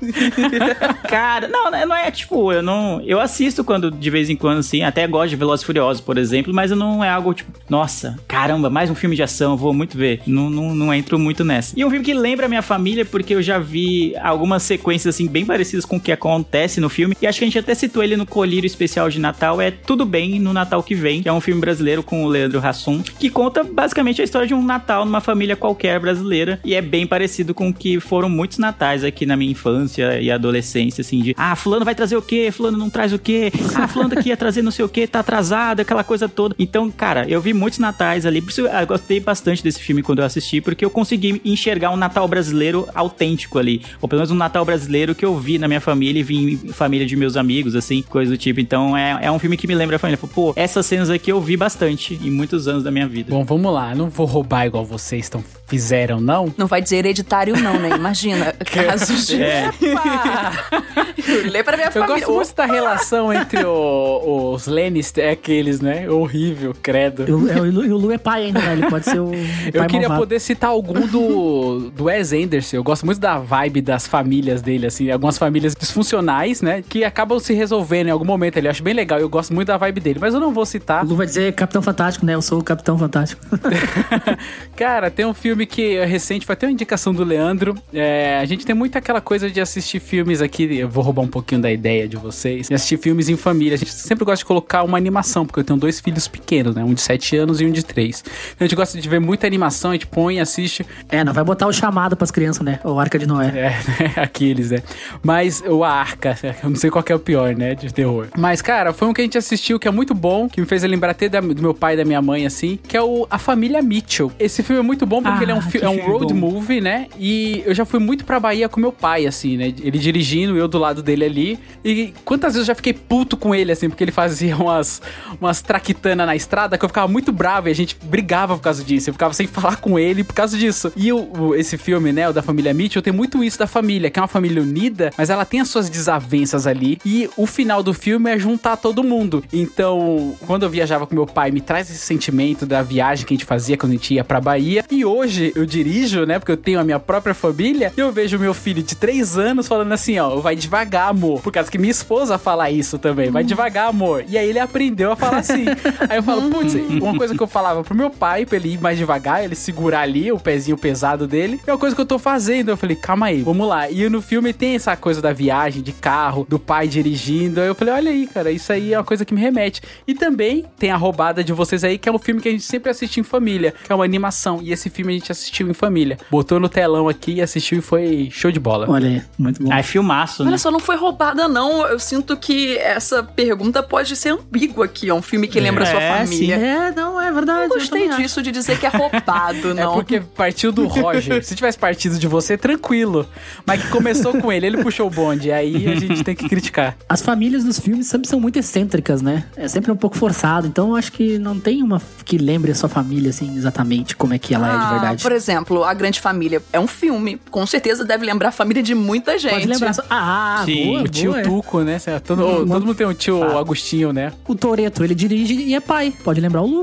Cara, não, não é tipo, eu não. Eu assisto quando de vez em quando, assim, até gosto de Velozes e Furiosos, por exemplo, mas não é algo tipo, nossa, caramba, mais um filme de ação, eu vou muito ver. Não, não, não entro muito nessa. E um filme que lembra a minha família, porque eu já vi algumas sequências, assim, bem parecidas com o que acontece no filme. E acho que a gente até citou ele no Colírio Especial de Natal, é Tudo Bem no Natal que Vem, que é um filme brasileiro com o Leandro Hassum, que conta basicamente a história de um Natal numa família qualquer brasileira. E é bem parecido com o que foram muitos natais aqui na minha infância e adolescência, assim, de ah, fulano vai trazer o quê? Fulano não traz o quê? Ah, fulano daqui ia trazer não sei o quê, tá atrasado, aquela coisa toda. Então, cara, eu vi muitos natais ali, por isso eu gostei bastante desse filme quando eu assisti, porque eu consegui enxergar um Natal brasileiro autêntico ali. Ou pelo menos um Natal brasileiro que eu vi na minha família e vi em família de meus amigos, assim, coisa do tipo. Então é, é um filme que me lembra a família. Pô, essas cenas aqui eu vi bastante em muitos anos da minha vida. Bom, vamos lá. Não vou roubar igual vocês tão, fizeram, não. Não vai dizer hereditário, não, né? Imagina. Casos de. É. Lê pra minha Eu família. gosto muito da relação entre o- os Lannister, é aqueles, né? Horrível, credo. E o, é, o Lu- e o Lu é pai ainda, né? Ele pode ser o, o Eu pai queria malvado. poder citar algum do, do Wes Anderson. Eu gosto muito da vibe das famílias dele, assim. Algumas famílias disfuncionais, né? Que acabam se resolvendo em algum momento. Ele acho bem legal. Eu gosto muito da vibe dele. Mas eu não vou citar. O Lu vai dizer Capitão Fantástico, né? Eu sou o Capitão Fantástico. Cara, tem um filme que é recente, vai ter uma indicação do Leandro. É, a gente tem muito aquela coisa de assistir filmes aqui. Eu vou roubar um pouquinho da ideia de vocês. De assistir filmes em família. A gente sempre gosta de colocar uma animação, porque eu tenho dois filhos pequenos, né? Um de 7 anos e um de 3. Então a gente gosta de ver muita animação, a gente põe, assiste. É, não vai botar o chamado pras crianças, né? O Arca de Noé. É, né? aqueles, né? Mas o Arca, eu não sei qual é o pior, né? De terror. Mas, cara, foi um que a gente assistiu que é muito bom, que me fez lembrar até da- do meu pai e da minha mãe, assim, que é o A Família Mitchell. Esse filme é muito bom porque ele é um, fi- que é um road bom. movie, né? E eu já fui muito pra Bahia com meu pai, assim, né? Ele dirigindo, eu do lado dele ali. E quantas vezes eu já fiquei puto com ele, assim, porque ele fazia umas, umas traquitanas na estrada que eu ficava muito bravo e a gente brigava por causa disso. Eu ficava sem falar com ele por causa disso. E o, o- esse filme, né, o da família Mitchell, tem muito isso da família, que é uma família unida, mas ela tem as suas desavenças ali. E o final do filme é juntar todo mundo. Então, quando eu viajava com meu pai, me traz esse sentimento da viagem que a gente fazia quando a gente ia pra Bahia. E hoje eu dirijo, né, porque eu tenho a minha própria família, e eu vejo meu filho de 3 anos falando assim, ó, vai devagar, amor. Por causa que minha esposa fala isso também, vai devagar, amor. E aí ele aprendeu a falar assim. Aí eu falo, putz, uma coisa que eu falava pro meu pai, pra ele ir mais devagar, ele segurar ali o pezinho pesado dele, é uma coisa que eu tô fazendo. Eu falei, calma aí, vamos lá. E no filme tem essa coisa da viagem, de carro, do pai dirigindo. Aí eu falei, olha aí, cara, isso aí é uma coisa que me remete. E também tem a roubada de vocês aí, que é um filme que a gente sempre assiste em família, que é uma animação. E esse filme a gente assistiu em família. Botou no telão aqui e assistiu e foi show de bola. Olha aí, muito bom. Ah, é filmaço, né? Olha só, não foi roubada, não. Eu sinto que essa pergunta pode ser ambígua aqui. É um filme que lembra a sua É, família. É, não, é verdade. Eu gostei acho. disso de dizer que é roubado, É não. porque partiu do Roger. Se tivesse partido de você, tranquilo. Mas que começou com ele, ele puxou o bonde. Aí a gente tem que criticar. As famílias dos filmes sempre são muito excêntricas, né? É sempre um pouco forçado. Então eu acho que não tem uma que lembre a sua família, assim, exatamente como é que ela é de Ah, verdade. Por exemplo, A Grande Família é um filme. Com certeza deve lembrar a família de muita gente. Pode lembrar. só- Ah, Sim. boa, O tio boa, é. Tuco, né? Todo, todo mundo tem um tio Agostinho, né? O Toreto, ele dirige e é pai. Pode lembrar o Lu.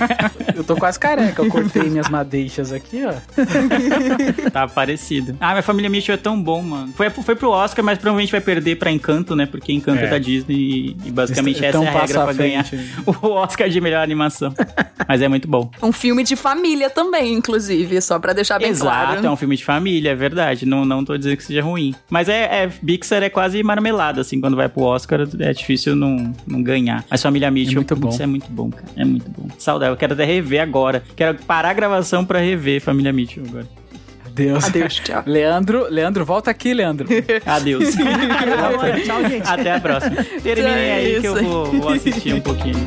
Eu tô quase careca. Eu cortei minhas madeixas aqui, ó. Tá parecido. Ah, minha família Mitchell é tão bom, mano. Foi, foi pro Oscar, mas provavelmente vai perder pra Encanto, né? Porque Encanto é, É. da Disney e, e basicamente Eles essa é a regra pra ganhar frente. o Oscar de melhor animação. mas é muito bom. Um filme de família também, inclusive, só pra deixar bem Exato, claro. é um filme de família, é verdade. Não, não tô dizendo que seja ruim. Mas é, é Pixar é quase marmelada, assim, quando vai pro Oscar é difícil não, não ganhar. Mas Família Mitchell, muito bom. Isso é muito bom, cara. É muito bom. Saudável. Eu quero até rever agora. Quero parar a gravação pra rever Família Mitchell agora. Deus. Adeus, tchau. Leandro, Leandro, volta aqui, Leandro. Adeus. Tchau, gente. Até a próxima. Terminem É aí que eu vou, vou assistir um pouquinho.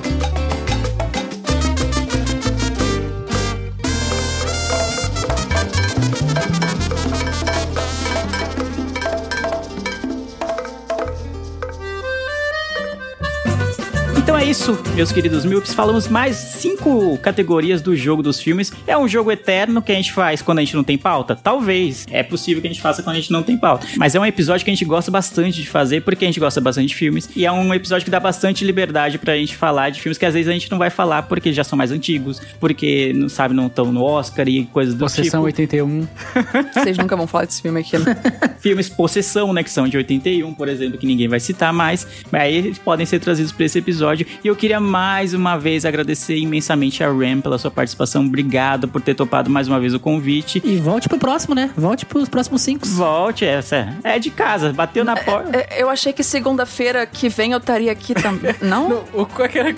Então é isso, meus queridos Milps. Falamos mais cinco categorias do jogo dos filmes. É um jogo eterno que a gente faz quando a gente não tem pauta? Talvez. É possível que a gente faça quando a gente não tem pauta. Mas é um episódio que a gente gosta bastante de fazer porque a gente gosta bastante de filmes. E é um episódio que dá bastante liberdade pra gente falar de filmes que às vezes a gente não vai falar porque já são mais antigos, porque, não sabe, não estão no Oscar e coisas do Possessão tipo. 81. Vocês nunca vão falar desse filme aqui, né? Filmes Possessão, né? Que são de 81, por exemplo, que ninguém vai citar mais. Mas aí eles podem ser trazidos para esse episódio. E eu queria mais uma vez agradecer imensamente a Ram pela sua participação. Obrigado por ter topado mais uma vez o convite. E volte pro próximo, né? Volte pros próximos cinco. Volte, essa é de casa, bateu na porta. É, Eu achei que segunda-feira que vem eu estaria aqui também. Não? O qual que era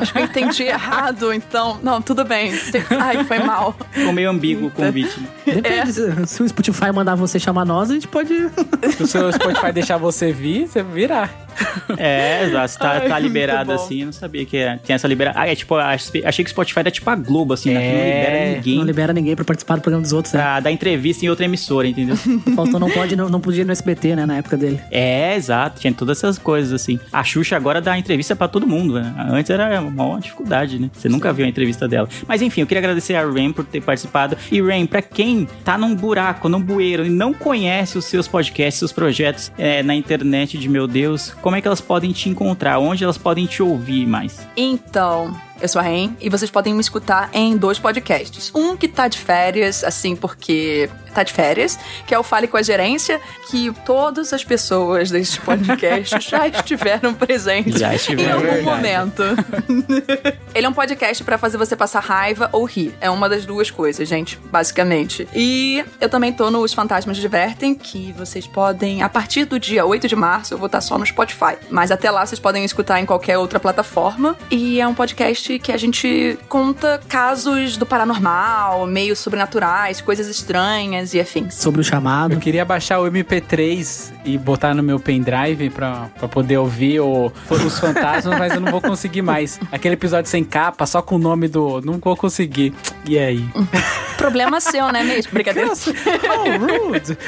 Acho que eu entendi errado, então. Não, tudo bem. Ai, foi mal. Ficou meio ambíguo o convite. Depende, se- se o Spotify mandar você chamar nós, a gente pode. Se o seu Spotify deixar você vir, você virá. É, se tá, Ai, tá liberado assim, eu não sabia que era- tinha essa liberação. Ah, é tipo, achei que o Spotify era tipo a Globo, assim, né? Que não É, libera ninguém Não libera ninguém pra participar do programa dos outros, né? pra dar entrevista em outra emissora, entendeu? Faltou não pode, não, não podia ir no SBT, né? Na época dele. É, exato. Tinha todas essas coisas, assim. A Xuxa agora dá entrevista pra todo mundo, né? Antes era uma dificuldade, né? Você nunca viu a entrevista dela. Mas enfim, eu queria agradecer a Rain por ter participado. E Rain, pra quem tá num buraco, num bueiro e não conhece os seus podcasts, seus projetos é, na internet de meu Deus, como é que elas podem te encontrar? Onde elas podem te ouvir mais? Então, eu sou a Ren e vocês podem me escutar em dois podcasts. Um que tá de férias, assim, porque tá de férias, que é o Fale com a Gerência, que todas as pessoas deste podcast já estiveram presentes Já em estiveram, algum verdade. momento. Ele é um podcast pra fazer você passar raiva ou rir. É uma das duas coisas, gente, basicamente. E eu também tô no Os Fantasmas Divertem, que vocês podem, a partir do dia 8 de março, eu vou estar só no Spotify. Mas até lá vocês podem escutar em qualquer outra plataforma. E é um podcast podcast que a gente conta casos do paranormal, meio sobrenaturais, coisas estranhas e afins. Sobre o chamado. Eu queria baixar o MP3 e botar no meu pendrive pra, pra poder ouvir o, os fantasmas, mas eu não vou conseguir mais. Aquele episódio sem capa, só com o nome do. Não vou conseguir. E aí? Problema seu, né, mesmo? Brincadeira. Oh, rude!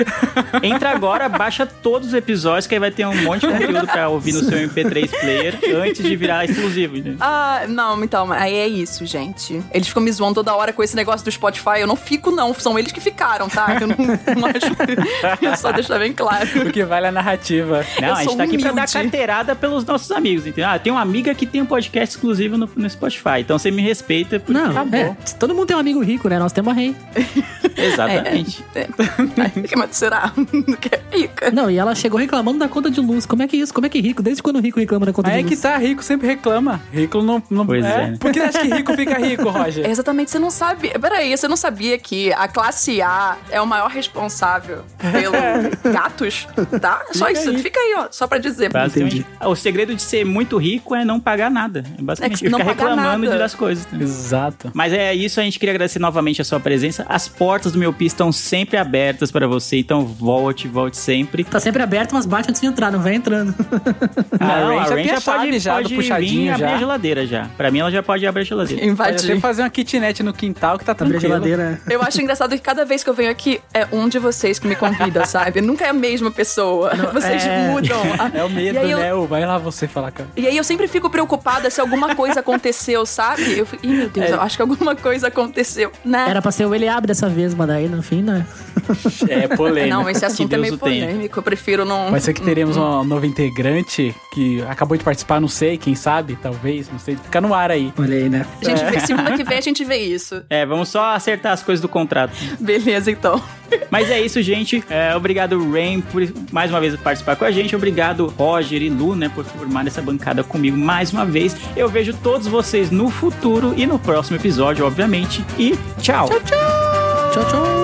Entra agora, baixa todos os episódios, que aí vai ter um monte de conteúdo pra ouvir no seu MP3 player antes de virar exclusivo. Né? Ah, não, então, aí é isso, gente. Eles ficam me zoando toda hora com esse negócio do Spotify. Eu não fico, não. São eles que ficaram, tá? Eu não, não acho. Eu só deixar bem claro. O que vale a narrativa. Não, Eu a gente tá aqui pra dar humilde. carteirada pelos nossos amigos, entendeu? Ah, tem uma amiga que tem um podcast exclusivo no, no Spotify, então você me respeita. porque- Não, Tá é. bom. Todo mundo tem um amigo rico, né? Nós temos a Rei. Exatamente. É. Que mais será? Que é rica. Não, e ela chegou reclamando da conta de luz. Como é que é isso? Como é que rico? Desde quando rico reclama da conta Aí de é luz? que tá, rico sempre reclama. Rico não. não Pois é, né? Por que você acha que rico fica rico, É, Roger? Exatamente, você não sabe. Peraí, você não sabia que a classe A é o maior responsável pelo gatos? Tá? Só Fica isso, aí. fica aí, ó, só pra dizer. Basicamente. O segredo de ser muito rico é não pagar nada. É basicamente É que não ficar reclamando nada. de das coisas. né? Exato. Mas é isso, a gente queria agradecer novamente a sua presença. As portas do meu PI estão sempre abertas pra você, então volte, volte sempre. Tá sempre aberto, mas bate antes de entrar, não vai entrando. A Não, já a chave pode, já pode puxadinho vir e abrir já. a geladeira já. Pra mim, ela já pode abrir a geladeira. Pode Invadir. até fazer uma kitnet no quintal que tá Abrir a tranquilo. geladeira. Eu acho engraçado que cada vez que eu venho aqui, é um de vocês que me convida, sabe? Nunca é a mesma pessoa. vocês é. mudam. É o medo, eu- né? Ô, Vai lá você falar, cara. E aí eu sempre fico preocupada se alguma coisa aconteceu, sabe? Eu fico, ih, meu Deus, eu acho que alguma coisa aconteceu, né? Era pra ser o ele abre dessa vez, mas daí no fim, né? É polêmico. Não, esse assunto é Deus meio polêmico. Eu prefiro não. Pode ser que teremos um novo integrante que acabou de participar, não sei, quem sabe, talvez, não sei. Fica no ar aí. Olha aí, né? A gente vê, segunda que vem a gente vê isso. É, vamos só acertar as coisas do contrato. Beleza, então. Mas é isso, gente. É, obrigado, Rain, por mais uma vez participar com a gente. Obrigado, Roger e Lu, né, por formar essa bancada comigo mais uma vez. Eu vejo todos vocês no futuro e no próximo episódio, obviamente. E tchau. Tchau, tchau.